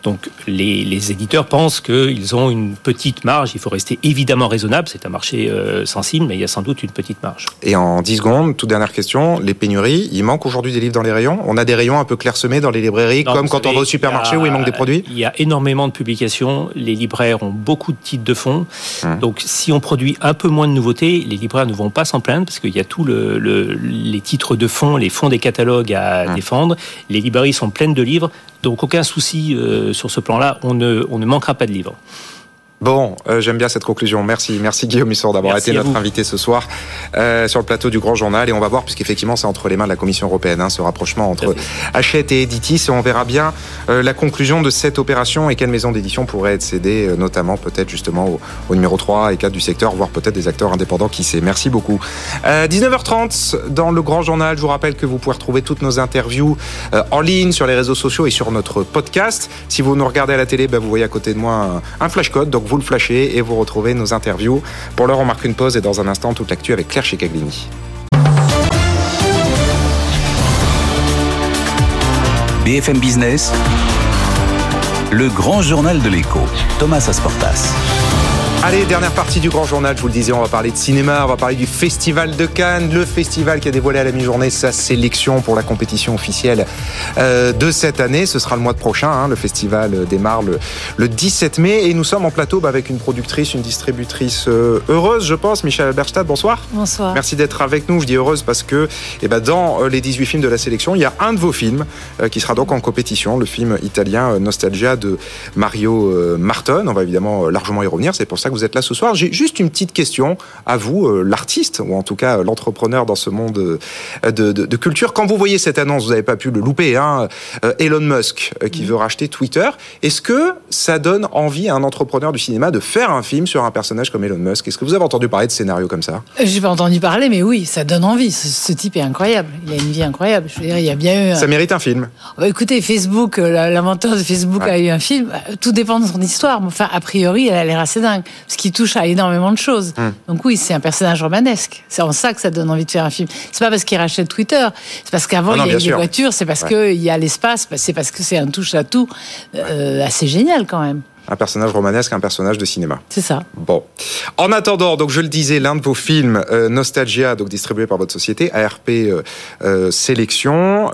Donc les, éditeurs pensent qu'ils ont une petite marge. Il faut rester évidemment raisonnable. C'est un marché euh, sensible, mais il y a sans doute une petite marge. Et en 10 secondes, toute dernière question, les pénuries, il manque aujourd'hui des livres dans les rayons? On a des rayons un peu clairsemés dans les librairies, comme quand on va au supermarché où il manque des produits? Il y a énormément de publications. Les libraires ont beaucoup de titres de fond. Hum. Donc si on produit un peu moins de nouveautés, les libraires ne vont pas s'en plaindre parce qu'il y a tous le, les titres de fond, les fonds des catalogues à hum. défendre. Les librairies sont pleines de livres. Donc aucun souci euh, sur ce plan-là, on ne, manquera pas de livres. Bon, euh, j'aime bien cette conclusion. Merci, merci Guillaume Mussor d'avoir été notre invité ce soir euh, sur le plateau du Grand Journal. Et on va voir, puisqu'effectivement c'est entre les mains de la Commission européenne, hein, ce rapprochement entre Hachette et Editis. Et on verra bien euh, la conclusion de cette opération et quelle maison d'édition pourrait être cédée, notamment peut-être justement au, au, numéro 3 et 4 du secteur, voire peut-être des acteurs indépendants, qui sait. Merci beaucoup. 19h30 dans le Grand Journal. Je vous rappelle que vous pouvez retrouver toutes nos interviews en ligne sur les réseaux sociaux et sur notre podcast. Si vous nous regardez à la télé, ben, vous voyez à côté de moi un, un flash code. Donc vous le flashez et vous retrouvez nos interviews. Pour l'heure, on marque une pause et dans un instant, toute l'actu avec Claire Chicaglini. BFM Business, le grand journal de l'écho, Thomas Asportas. Allez, dernière partie du grand journal, je vous le disais, on va parler de cinéma, on va parler du Festival de Cannes, le festival qui a dévoilé à la mi-journée sa sélection pour la compétition officielle euh, de cette année. Ce sera le mois prochain, hein, le festival démarre le, le, 17 mai et nous sommes en plateau bah, avec une productrice, une distributrice euh, heureuse, je pense, Michel Alberstadt, bonsoir. Bonsoir. Merci d'être avec nous, je dis heureuse parce que eh ben, dans euh, les 18 films de la sélection, il y a un de vos films qui sera donc en compétition, le film italien Nostalgia de Mario Marton. On va évidemment largement y revenir, c'est pour ça que vous êtes là ce soir. J'ai juste une petite question à vous, euh, l'artiste, ou en tout cas euh, l'entrepreneur dans ce monde euh, de, de, de, culture. Quand vous voyez cette annonce, vous n'avez pas pu le louper, hein, Elon Musk qui veut racheter Twitter. Est-ce que ça donne envie à un entrepreneur du cinéma de faire un film sur un personnage comme Elon Musk? Est-ce que vous avez entendu parler de scénarios comme ça? J'ai pas entendu parler, mais oui, ça donne envie. Ce, ce, type est incroyable. Il a une vie incroyable. Je veux dire, il y a bien eu. Un... Ça mérite un film. Bah, écoutez, Facebook, l'inventeur de Facebook ouais. a eu un film. Tout dépend de son histoire. Enfin, a priori, elle a l'air assez dingue. Ce qui touche à énormément de choses. Hum. Donc oui, c'est un personnage romanesque. C'est en ça que ça donne envie de faire un film. C'est pas parce qu'il rachète Twitter. C'est parce qu'avant, Ah il y a des voitures. C'est parce ouais. qu'il y a l'espace. C'est parce que c'est un touche à tout euh, assez génial quand même un personnage romanesque, un personnage de cinéma. C'est ça. Bon. En attendant, donc je le disais, l'un de vos films, euh, Nostalgia, donc distribué par votre société, ARP euh, euh, Sélection,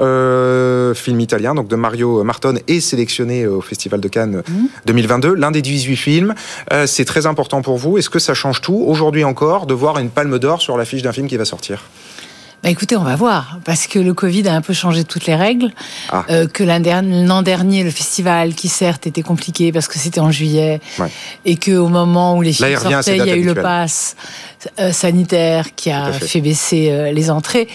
film italien, donc de Mario Marton, est sélectionné au Festival de Cannes mmh. 2022. L'un des 18 films. C'est très important pour vous. Est-ce que ça change tout, aujourd'hui encore, de voir une palme d'or sur l'affiche d'un film qui va sortir? Bah écoutez, on va voir, parce que le Covid a un peu changé toutes les règles. Ah. Euh, que l'an dernier, le festival, qui certes était compliqué parce que c'était en juillet, ouais. et que au moment où les films Là, sortaient, il y a eu le pass euh, sanitaire qui a fait. fait. baisser euh, les entrées.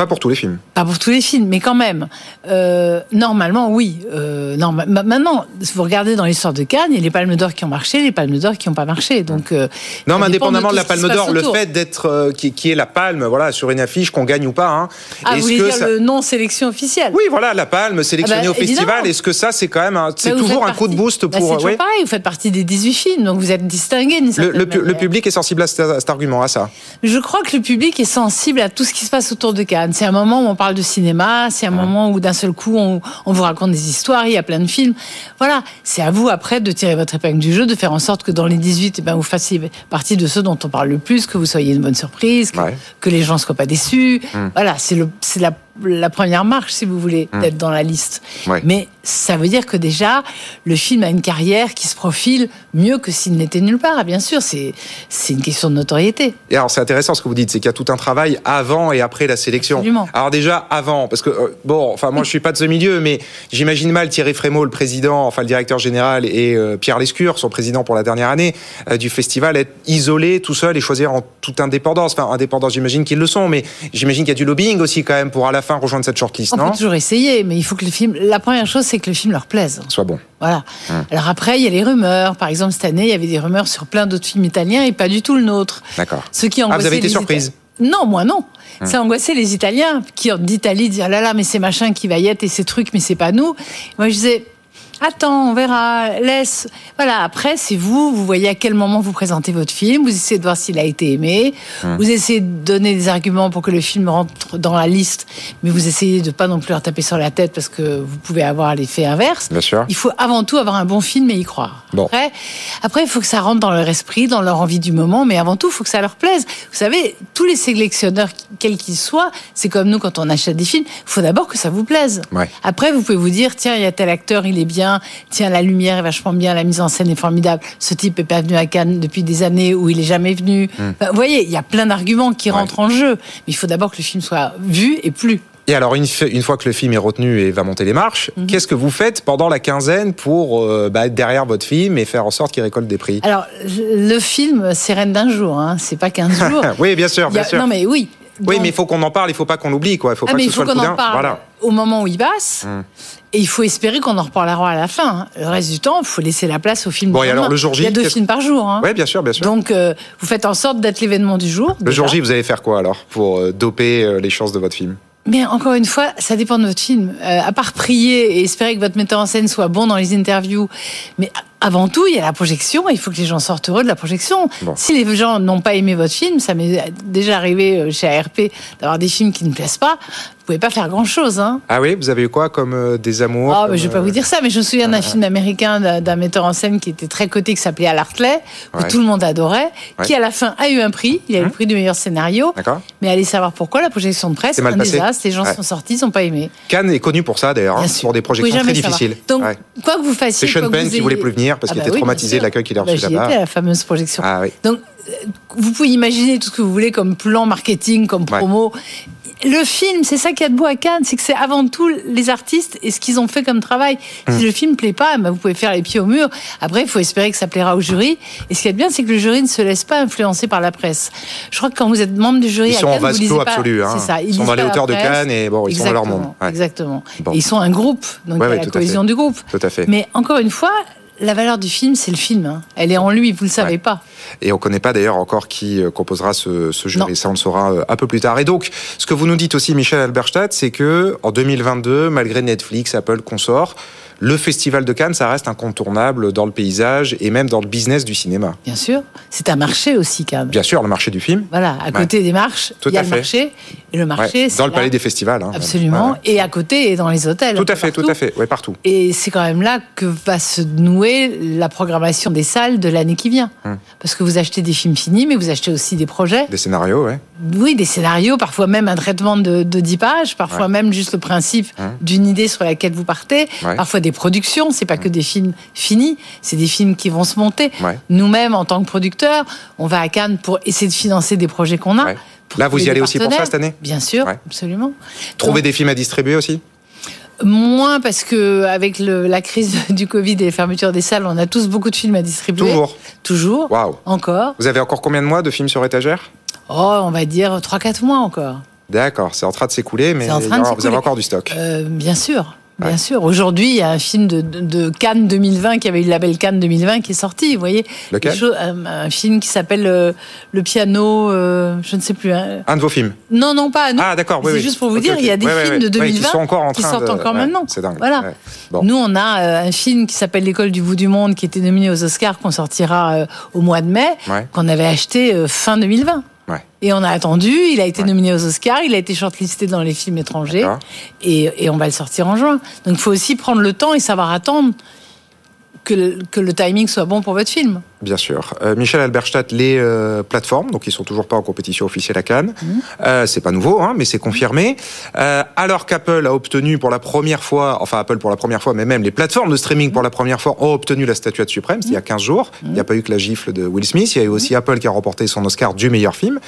Pas pour tous les films. Pas pour tous les films, mais quand même. Euh, normalement, oui. Euh, non, maintenant, si vous regardez dans l'histoire de Cannes, il y a les Palmes d'Or qui ont marché, les Palmes d'Or qui n'ont pas marché. Donc, euh, non, mais indépendamment de, de la Palme d'Or, le fait d'être euh, qui, qui, est la palme, voilà, sur une affiche qu'on gagne ou pas. Hein, ah, vous voulez que dire ça... le non sélection officielle Oui, voilà, la palme sélectionnée ah bah, au festival. Est-ce que ça, c'est quand même, c'est bah, toujours un partie... coup de boost pour. Bah, c'est toujours ouais. pareil. Vous faites partie des 18 films, donc vous êtes distingué. Le, le, le, public est sensible à cet, à cet argument, à ça. Je crois que le public est sensible à tout ce qui se passe autour de Cannes. C'est un moment où on parle de cinéma, c'est un moment où d'un seul coup on, on, vous raconte des histoires, il y a plein de films. Voilà, c'est à vous après de tirer votre épingle du jeu, de faire en sorte que dans les 18, eh ben, vous fassiez partie de ceux dont on parle le plus, que vous soyez une bonne surprise, que, ouais. que les gens ne soient pas déçus. Mmh. Voilà, c'est la, la première marche, si vous voulez, mmh. d'être dans la liste. Ouais. Mais ça veut dire que déjà, le film a une carrière qui se profile mieux que s'il n'était nulle part. Bien sûr, c'est une question de notoriété. Et alors, c'est intéressant ce que vous dites, c'est qu'il y a tout un travail avant et après la sélection. Absolument. Alors déjà, avant, parce que, euh, bon, enfin, moi, je suis pas de ce milieu, mais j'imagine mal Thierry Frémaux, le président, enfin, le directeur général, et euh, Pierre Lescure, son président pour la dernière année euh, du festival, être isolé, tout seul et choisir en toute indépendance. Enfin, indépendance, j'imagine qu'ils le sont, mais j'imagine qu'il y a du lobbying aussi, quand même, pour à la rejoindre cette shortlist, On non peut toujours essayer, mais il faut que le film, la première chose, c'est que le film leur plaise. Soit bon. Voilà. Hum. Alors après, il y a les rumeurs. Par exemple, cette année, il y avait des rumeurs sur plein d'autres films italiens et pas du tout le nôtre. D'accord. Ce qui ah, vous avez été surprise. Non, moi non. Hum. Ça angoissait les Italiens qui d'Italie disaient ah là là mais c'est machin qui va y être et ces trucs mais c'est pas nous. Moi je disais attends, on verra, laisse. Voilà, après, c'est vous, vous voyez à quel moment vous présentez votre film, vous essayez de voir s'il a été aimé, Hum. vous essayez de donner des arguments pour que le film rentre dans la liste, mais vous essayez de pas non plus leur taper sur la tête parce que vous pouvez avoir l'effet inverse. Bien sûr. Il faut avant tout avoir un bon film et y croire. Bon. Après, après, il faut que ça rentre dans leur esprit, dans leur envie du moment, mais avant tout, il faut que ça leur plaise. Vous savez, tous les sélectionneurs, quels qu'ils soient, c'est comme nous quand on achète des films, il faut d'abord que ça vous plaise. Ouais. Après, vous pouvez vous dire, tiens, il y a tel acteur, il est bien, tiens, la lumière est vachement bien, la mise en scène est formidable. Ce type est pas venu à Cannes depuis des années où il est jamais venu. Hmm. Mmh. vous voyez, il y a plein d'arguments qui ouais. rentrent en jeu, mais il faut d'abord que le film soit vu et plu. Et alors, une, une, fois que le film est retenu et va monter les marches, Mhm. mmh. qu'est-ce que vous faites pendant la quinzaine pour euh, bah, être derrière votre film et faire en sorte qu'il récolte des prix? Alors, le film, c'est Reine d'un jour, hein. c'est pas 15 jours. oui, bien sûr, bien a, sûr. Non, mais oui. Oui, mais il faut qu'on en parle, il faut pas qu'on l'oublie, quoi. Il faut ah, pas mais que ce il faut qu'on en parle voilà. au moment où il passe. Mmh. Et il faut espérer qu'on en reparlera à la fin. Le reste du temps, il faut laisser la place au film. Bon, et alors le jour J, il y a deux films par jour. Hein. Oui, bien sûr, bien sûr. Donc, euh, vous faites en sorte d'être l'événement du jour. Le déjà. jour J, vous allez faire quoi alors pour euh, doper euh, les chances de votre film? Mais encore une fois, ça dépend de votre film. Euh, à part prier et espérer que votre metteur en scène soit bon dans les interviews, mais avant tout, il y a la projection. Il faut que les gens sortent heureux de la projection. Bon. Si les gens n'ont pas aimé votre film, ça m'est déjà arrivé euh, chez ARP d'avoir des films qui ne plaisent pas. Vous pouvez pas faire grand chose. Hein. Ah oui, vous avez eu quoi comme euh, des amours Ah, comme, je vais pas euh, vous dire ça, mais je me souviens d'un film américain d'un metteur en scène qui était très coté, qui s'appelait Al Hartley, que Ouais. tout le monde adorait, qui à la fin a eu un prix. Il a eu le prix du meilleur scénario. Mais allez savoir pourquoi la projection de presse, C'est un passé. désastre. Les gens Ouais. sont sortis, ils n'ont pas aimé. Cannes est connu pour ça d'ailleurs, hein, pour des projections très difficiles. Donc, quoi que vous fassiez, C'est Sean Penn vous qui voulait ayez- plus venir parce Ah qu'il bah était oui, traumatisé de l'accueil qu'il a Bah, reçu là-bas. la fameuse projection. Ah oui. Donc, euh, vous pouvez imaginer tout ce que vous voulez comme plan marketing, comme promo. Le film, c'est ça qui est de beau à Cannes, c'est que c'est avant tout les artistes et ce qu'ils ont fait comme travail. Si le film plaît pas, ben, vous pouvez faire les pieds au mur. Après, il faut espérer que ça plaira au jury. Et ce qui est bien, c'est que le jury ne se laisse pas influencer par la presse. Je crois que quand vous êtes membre du jury Ils à sont en Cannes, vase vous lisez clos absolu. hein. Ça. Ils sont lisent dans les hauteurs de. Cannes et bon, ils sont dans leur monde. Ouais. Exactement. Bon. Et ils sont un groupe, donc Ouais, il y ouais, a la à cohésion du groupe. Tout à fait. Mais encore une fois, la valeur du film, c'est le film. hein. Elle est en lui, vous le savez Ouais. pas. Et on ne connaît pas d'ailleurs encore qui euh, composera ce, ce jury. Non. Ça, on le saura euh, un peu plus tard. Et donc, ce que vous nous dites aussi, Michel Alberstadt, c'est que en 2022, malgré Netflix, Apple, consort, le Festival de Cannes, ça reste incontournable dans le paysage et même dans le business du cinéma. Bien sûr. C'est un marché aussi, Cannes. Bien sûr, le marché du film. Voilà, à côté des marches, il y a le fait. marché. Et le marché, Ouais, dans le là- palais des festivals. hein. Absolument. Ouais. Et à côté, et dans les hôtels. Tout à fait, tout à fait. Ouais, partout. Et c'est quand même là que va se nouer la programmation des salles de l'année qui vient. Hum. Parce que vous achetez des films finis, mais vous achetez aussi des projets. Des scénarios, ouais. Oui, des scénarios, parfois même un traitement de, de 10 pages, parfois même juste le principe Hum. d'une idée sur laquelle vous partez, parfois des productions, c'est pas que des films finis, c'est des films qui vont se monter. Ouais. Nous-mêmes, en tant que producteurs, on va à Cannes pour essayer de financer des projets qu'on a. Ouais. Là, vous y allez des aussi pour ça cette année Bien sûr, Ouais. absolument. Trouver Donc, des films à distribuer aussi Moins parce que avec le- la crise du Covid et les fermetures des salles, on a tous beaucoup de films à distribuer. Toujours. Toujours. Waouh. Encore. Vous avez encore combien de mois de films sur étagère? Oh, on va dire 3-4 mois encore. D'accord, c'est en train de s'écouler, mais de vous avez encore du stock. Euh, bien sûr. Bien Ouais. sûr. Aujourd'hui, il y a un film de, de, de Cannes 2020 qui avait eu le label Cannes 2020 qui est sorti. Vous voyez Lequel choses- un, un film qui s'appelle euh, Le piano, euh, je ne sais plus. hein. Un de vos films. Non, non, pas. Non. Ah, d'accord, oui, C'est oui. juste pour vous dire, ok. il y a des Ouais, films ouais. de Ouais, 2020 qui sont encore en qui train sortent de- encore maintenant. c'est dingue. Voilà. Bon. Nous, on a euh, un film qui s'appelle L'école du bout du monde qui était nominé aux Oscars qu'on sortira euh, au mois de mai, qu'on avait acheté euh, fin 2020. Ouais. Et on a attendu, il a été nominé aux Oscars, il a été shortlisté dans les films étrangers, et, et on va le sortir en juin. Donc il faut aussi prendre le temps et savoir attendre que le, que le timing soit bon pour votre film. Bien sûr. Euh, Michel Alberstadt, les euh, plateformes, donc ils sont toujours pas en compétition officielle à Cannes. Mhm. Euh, c'est pas nouveau, hein, mais c'est confirmé. Euh, alors qu'Apple a obtenu pour la première fois, enfin Apple pour la première fois, mais même les plateformes de streaming pour la première fois ont obtenu la statuette suprême, c'était il y a 15 jours. Il n'y a pas eu que la gifle de Will Smith, il y a eu aussi Apple qui a remporté son Oscar du meilleur film.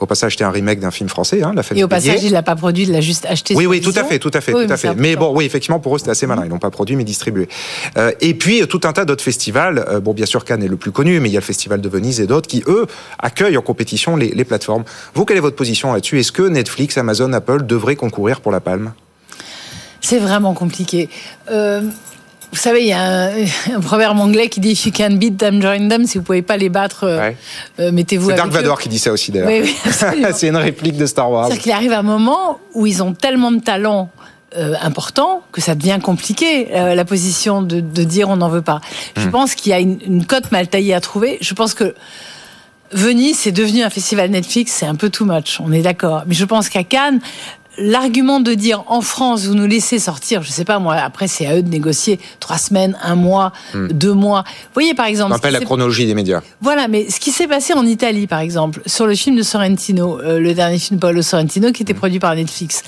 Au passage, c'était un remake d'un film français, hein, La famille Et au passage, il l'a pas produit, il l'a juste acheté. Oui, oui, tout à fait, tout à fait, Oui, tout à fait. Mais bon, oui, effectivement, pour eux, c'était assez malin. Ils n'ont pas produit, mais distribué. Euh, et puis, tout un tas d'autres festivals. Euh, bon, bien sûr, Cannes est le plus connu, mais il y a le Festival de Venise et d'autres qui, eux, accueillent en compétition les, les plateformes. Vous, quelle est votre position là-dessus? Est-ce que Netflix, Amazon, Apple devraient concourir pour la palme? C'est vraiment compliqué. Euh, vous savez, il y a un, un proverbe anglais qui dit If you can beat them, join them. Si vous pouvez pas les battre, euh, Ouais. euh, mettez-vous C'est Dark eux. Vador qui dit ça aussi, d'ailleurs. Oui, oui. C'est une réplique de Star Wars. C'est-à-dire qu'il arrive un moment où ils ont tellement de talent euh, important que ça devient compliqué euh, la position de, de dire on n'en veut pas. Hmm. Je pense qu'il y a une, une cote mal taillée à trouver. Je pense que Venise c'est devenu un festival Netflix, c'est un peu too much, on est d'accord. Mais je pense qu'à Cannes, l'argument de dire en France vous nous laissez sortir, je sais pas moi, après c'est à eux de négocier trois semaines, un mois, deux mois. Vous voyez par On exemple, ce appelle qui la chronologie des médias. voilà, mais ce qui s'est passé en Italie, par exemple, sur le film de Sorrentino, euh, le dernier film de Paolo Sorrentino, qui était Mmh. produit par Netflix,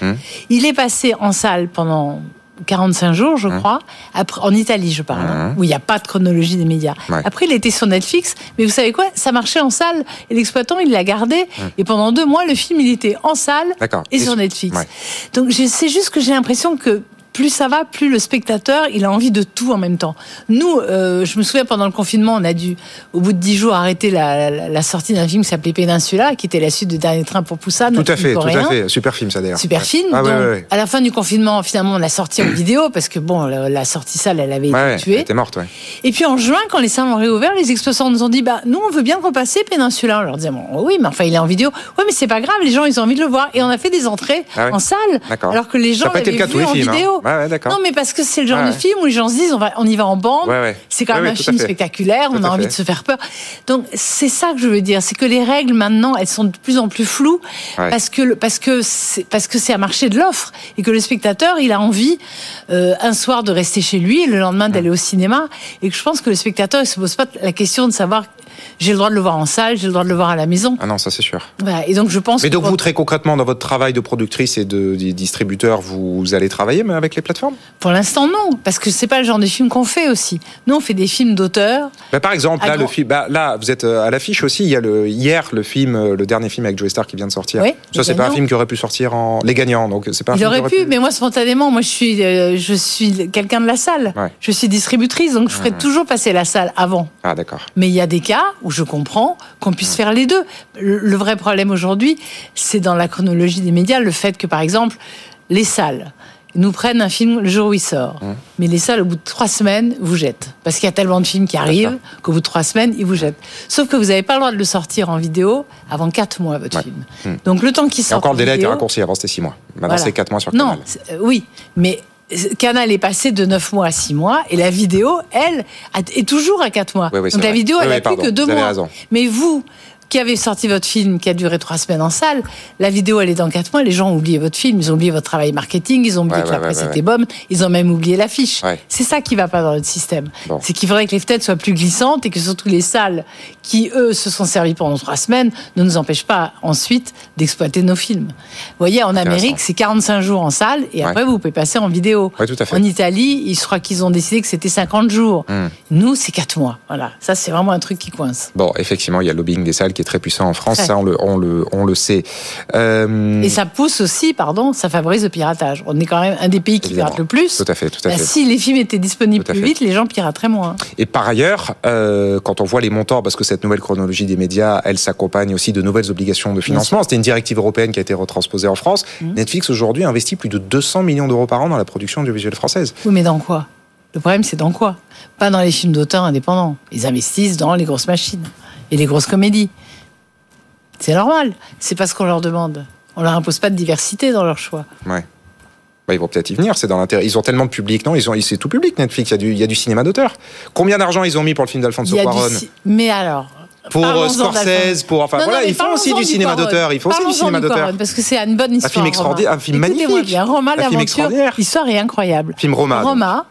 il est passé en salle pendant 45 jours, je crois, après, en Italie, je parle, hein, où il n'y a pas de chronologie des médias. Ouais. Après, il était sur Netflix, mais vous savez quoi? Ça marchait en salle, et l'exploitant, il l'a gardé, et pendant deux mois, le film, il était en salle et Et sur Netflix. ouais. Donc, c'est juste que j'ai l'impression que plus ça va, plus le spectateur, il a envie de tout en même temps. Nous, euh, je me souviens pendant le confinement, on a dû, au bout de dix jours, arrêter la, la- la sortie d'un film qui s'appelait Peninsula, qui était la suite de Dernier Train pour Busan. Tout à fait, tout à fait. Super film, ça, d'ailleurs. Super Ouais. film. Ah, ouais, donc, ouais, ouais. À la fin du confinement, finalement, on l'a sorti en vidéo parce que bon, la, la sortie salle, elle avait été ouais, elle tuée. était morte, ouais. Et puis en juin, quand les salles ont réouvert, les exposants nous ont dit bah nous on veut bien repasser Peninsula. On leur disait bon, oui, mais enfin il est en vidéo. Oui, mais c'est pas grave, les gens ils ont envie de le voir. Et on a fait des entrées Ah en salle, D'accord. alors que les gens l'avaient vu en hein. vidéo. Ouais, ouais. Non, mais parce que c'est le genre Ouais, de film où les gens se disent on, va, on y va en bande. C'est quand même un film spectaculaire, Tout on a envie fait. de se faire peur. Donc c'est ça que je veux dire, c'est que les règles maintenant, elles sont de plus en plus floues parce que parce que c'est parce que c'est un marché de l'offre et que le spectateur, il a envie euh, un soir de rester chez lui, et le lendemain d'aller au cinéma et que je pense que le spectateur, il se pose pas la question de savoir j'ai le droit de le voir en salle, j'ai le droit de le voir à la maison. Ah non, ça c'est sûr. Voilà. Et donc je pense Mais donc vous, très concrètement, dans votre travail de productrice et de, de distributeur, vous allez travailler mais avec les plateformes? Pour l'instant non, parce que c'est pas le genre de film qu'on fait aussi. Nous on fait des films d'auteur. Bah, par exemple, là, le film, bah, là, vous êtes euh, à l'affiche aussi. Il y a le hier le film, euh, le dernier film avec Joe Star qui vient de sortir. Oui, ça, c'est pas un film qui aurait pu sortir en Les Gagnants, donc c'est pas. Un Il film aurait pu, mais moi spontanément, moi je suis, euh, je suis quelqu'un de la salle. Ouais. Je suis distributrice, donc je ferai toujours passer la salle avant. Ah d'accord. Mais il y a des cas où je comprends qu'on puisse faire les deux. Le, le vrai problème aujourd'hui, c'est dans la chronologie des médias le fait que, par exemple, les salles nous prennent un film le jour où il sort. Mais les salles, au bout de trois semaines, vous jettent. Parce qu'il y a tellement de films qui arrivent qu'au bout de trois semaines, ils vous jettent. Sauf que vous n'avez pas le droit de le sortir en vidéo avant quatre mois, votre Ouais. film. Hmm. Donc le temps qu'il Et sort. encore, en le délai a été vidéo- raccourci. Avant, c'était six mois. Maintenant, Voilà. c'est quatre mois sur Non, Canal. c'est- euh, oui, mais Canal est passé de 9 mois à 6 mois et la vidéo, elle, est toujours à 4 mois. Oui, oui, Donc la vrai. vidéo, Oui, elle oui, a plus que 2 vous avez mois. Mais vous, qui avez sorti votre film qui a duré 3 semaines en salle, la vidéo, elle est dans 4 mois, les gens ont oublié votre film, ils ont oublié votre travail marketing, ils ont oublié Ouais, que la presse ouais, était bonne, ils ont même oublié l'affiche. C'est ça qui va pas dans notre système. Bon. C'est qu'il faudrait que les fenêtres soient plus glissantes et que surtout les salles qui, eux, se sont servis pendant 3 semaines ne nous empêchent pas ensuite d'exploiter nos films. Vous voyez, en. Amérique, c'est 45 jours en salle et après, vous pouvez passer en vidéo. Ouais, tout à fait. En Italie, je crois qu'ils ont décidé que c'était 50 jours. Hmm. Nous, c'est 4 mois. Voilà. Ça, c'est vraiment un truc qui coince. Bon, effectivement, il y a le lobbying des salles qui est très puissant en France. Ça, on le, on le, on le sait. Euh, Et ça pousse aussi, pardon, ça favorise le piratage. On est quand même un des pays qui Évidemment. pirate le plus. Tout à fait, tout à Bah, fait. si les films étaient disponibles plus fait. vite, les gens pirateraient moins. Et par ailleurs, euh, quand on voit les montants, parce que cette nouvelle chronologie des médias, elle s'accompagne aussi de nouvelles obligations de financement. C'était une directive européenne qui a été retransposée en France. Mhm. Netflix aujourd'hui investit plus de 200 millions d'euros par an dans la production audiovisuelle française. Oui, mais dans quoi? Le problème, c'est dans quoi? Pas dans les films d'auteurs indépendants. Ils investissent dans les grosses machines et les grosses comédies. C'est normal. C'est pas ce qu'on leur demande. On leur impose pas de diversité dans leur choix. Ouais. Bah, ils vont peut-être y venir, c'est dans l'intérêt. Ils ont tellement de public, non Ils ont, c'est tout public Netflix. Il y a du, il y a du cinéma d'auteur. Combien d'argent ils ont mis pour le film d'Alfonso Cuarón ci- Mais alors. Pour euh, Scorsese, pour enfin Non, voilà, ils font aussi du cinéma d'auteur. Ils font aussi du cinéma d'auteur. Parce que c'est une bonne histoire. film extraordinaire, Roma. un film magnifique. bien, Roma, Un film extraordinaire. l'histoire est incroyable. Film Roma. donc.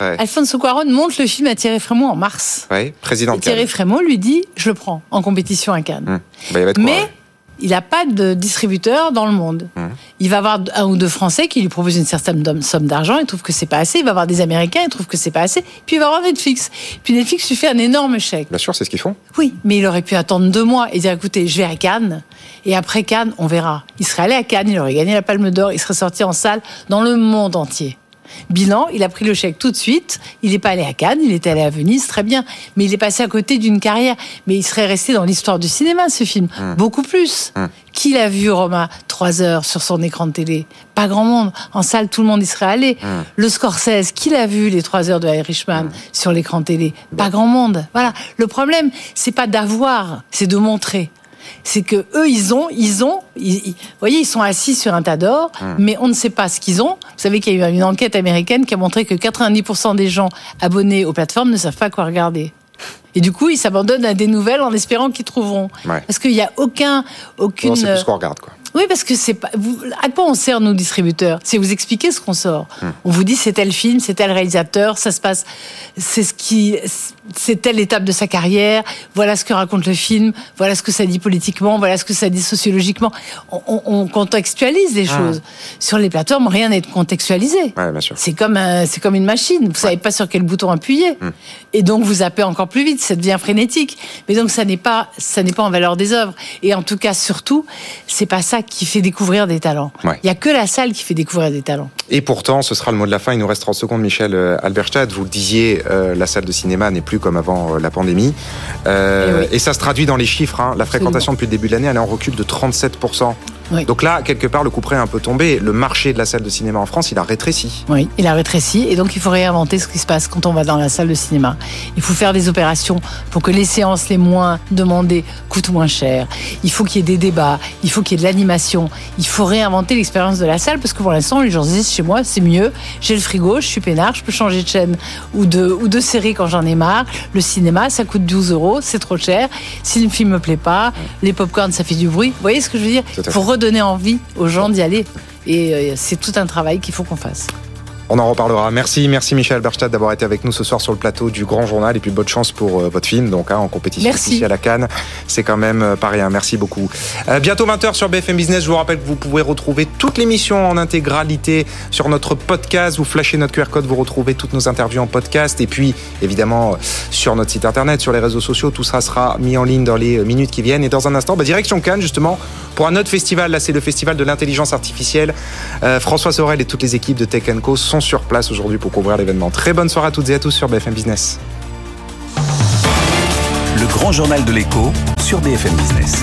Ouais. Alfonso Cuarón monte le film à Thierry Frémaux en mars. Ouais, président Et. Thierry Frémaux lui dit Je le prends en compétition à Cannes. Hum. Bah, il quoi, Mais il n'a pas de distributeur dans le monde. Hum. Il va avoir un ou deux Français qui lui proposent une certaine somme d'argent, il trouve que c'est pas assez. Il va avoir des Américains, il trouve que c'est pas assez. Puis il va avoir Netflix. Puis Netflix lui fait un énorme chèque. Bien sûr, c'est ce qu'ils font. Oui, mais il aurait pu attendre deux mois et dire écoutez, je vais à Cannes. Et après Cannes, on verra. Il serait allé à Cannes, il aurait gagné la Palme d'Or, il serait sorti en salle dans le monde entier. Bilan, il a pris le chèque tout de suite. Il n'est pas allé à Cannes, il était allé à Venise, très bien. Mais il est passé à côté d'une carrière. Mais il serait resté dans l'histoire du cinéma, ce film. Beaucoup plus. Qui l'a vu, Roma, trois heures sur son écran de télé Pas grand monde. En salle, tout le monde y serait allé. Le Scorsese, qui l'a vu, les trois heures de Irishman, sur l'écran télé? Pas grand monde. Voilà. Le problème, c'est pas d'avoir, c'est de montrer c'est que eux ils ont ils ont ils- ils- vous voyez ils sont assis sur un tas d'or mais on ne sait pas ce qu'ils ont vous savez qu'il y a eu une enquête américaine qui a montré que 90% des gens abonnés aux plateformes ne savent pas quoi regarder et du coup ils s'abandonnent à des nouvelles en espérant qu'ils trouveront Ouais. parce qu'il n'y a aucun aucune Non, c'est plus ce qu'on regarde, quoi. Oui, parce que c'est pas. vous- à quoi on sert, nous, distributeurs? C'est vous expliquer ce qu'on sort. On vous dit c'est tel film, c'est tel réalisateur, ça se passe. C'est ce qui. C'est telle étape de sa carrière, voilà ce que raconte le film, voilà ce que ça dit politiquement, voilà ce que ça dit sociologiquement. On, on- on contextualise les choses. Sur les plateformes, rien n'est contextualisé. Ouais. C'est comme, un- c'est comme une machine. Vous savez pas sur quel bouton appuyer. Hmm. Et donc, vous zappez encore plus vite. Ça devient frénétique. Mais donc, ça n'est pas, ça n'est pas en valeur des œuvres. Et en tout cas, surtout, c'est pas ça qui fait découvrir des talents. Ouais. Il y a que la salle qui fait découvrir des talents. Et pourtant, ce sera le mot de la fin. Il nous reste 30 secondes, Michel euh, Alberstadt. Vous le disiez, euh, la salle de cinéma n'est plus comme avant euh, la pandémie. Euh, Eh oui. Et ça se traduit dans les chiffres. hein. La fréquentation depuis le début de l'année, elle est en recul de 37%. Donc là, quelque part, le coup près est un peu tombé. Le marché de la salle de cinéma en France, il a rétréci. Oui, il a rétréci. Et donc, il faut réinventer ce qui se passe quand on va dans la salle de cinéma. Il faut faire des opérations pour que les séances les moins demandées coûtent moins cher. Il faut qu'il y ait des débats. Il faut qu'il y ait de l'animation. Il faut réinventer l'expérience de la salle parce que pour l'instant, les gens se disent chez moi, c'est mieux. J'ai le frigo, je suis peinard, je peux changer de chaîne ou de, ou de série quand j'en ai marre. Le cinéma, ça coûte 12 euros, c'est trop cher. Si le film me plaît pas, les pop-corn, ça fait du bruit. Vous voyez ce que je veux dire? Redonner envie aux gens d'y aller. Et euh, c'est tout un travail qu'il faut qu'on fasse. On en reparlera. Merci, merci Michel Berstadt d'avoir été avec nous ce soir sur le plateau du Grand Journal et puis bonne chance pour euh, votre film donc hein, en compétition ici à la Cannes. C'est quand même euh, pas rien. Merci beaucoup. Euh, bientôt 20h sur BFM Business. Je vous rappelle que vous pouvez retrouver toute l'émission en intégralité sur notre podcast. Vous flashez notre QR code, vous retrouvez toutes nos interviews en podcast et puis évidemment sur notre site internet, sur les réseaux sociaux. Tout ça sera mis en ligne dans les minutes qui viennent. Et dans un instant, bah, direction Cannes justement pour un autre festival. Là, c'est le festival de l'intelligence artificielle. François Sorel et toutes les équipes de Tech Co sur place aujourd'hui pour couvrir l'événement. Très bonne soirée à toutes et à tous sur BFM Business. Le grand journal de l'écho sur BFM Business.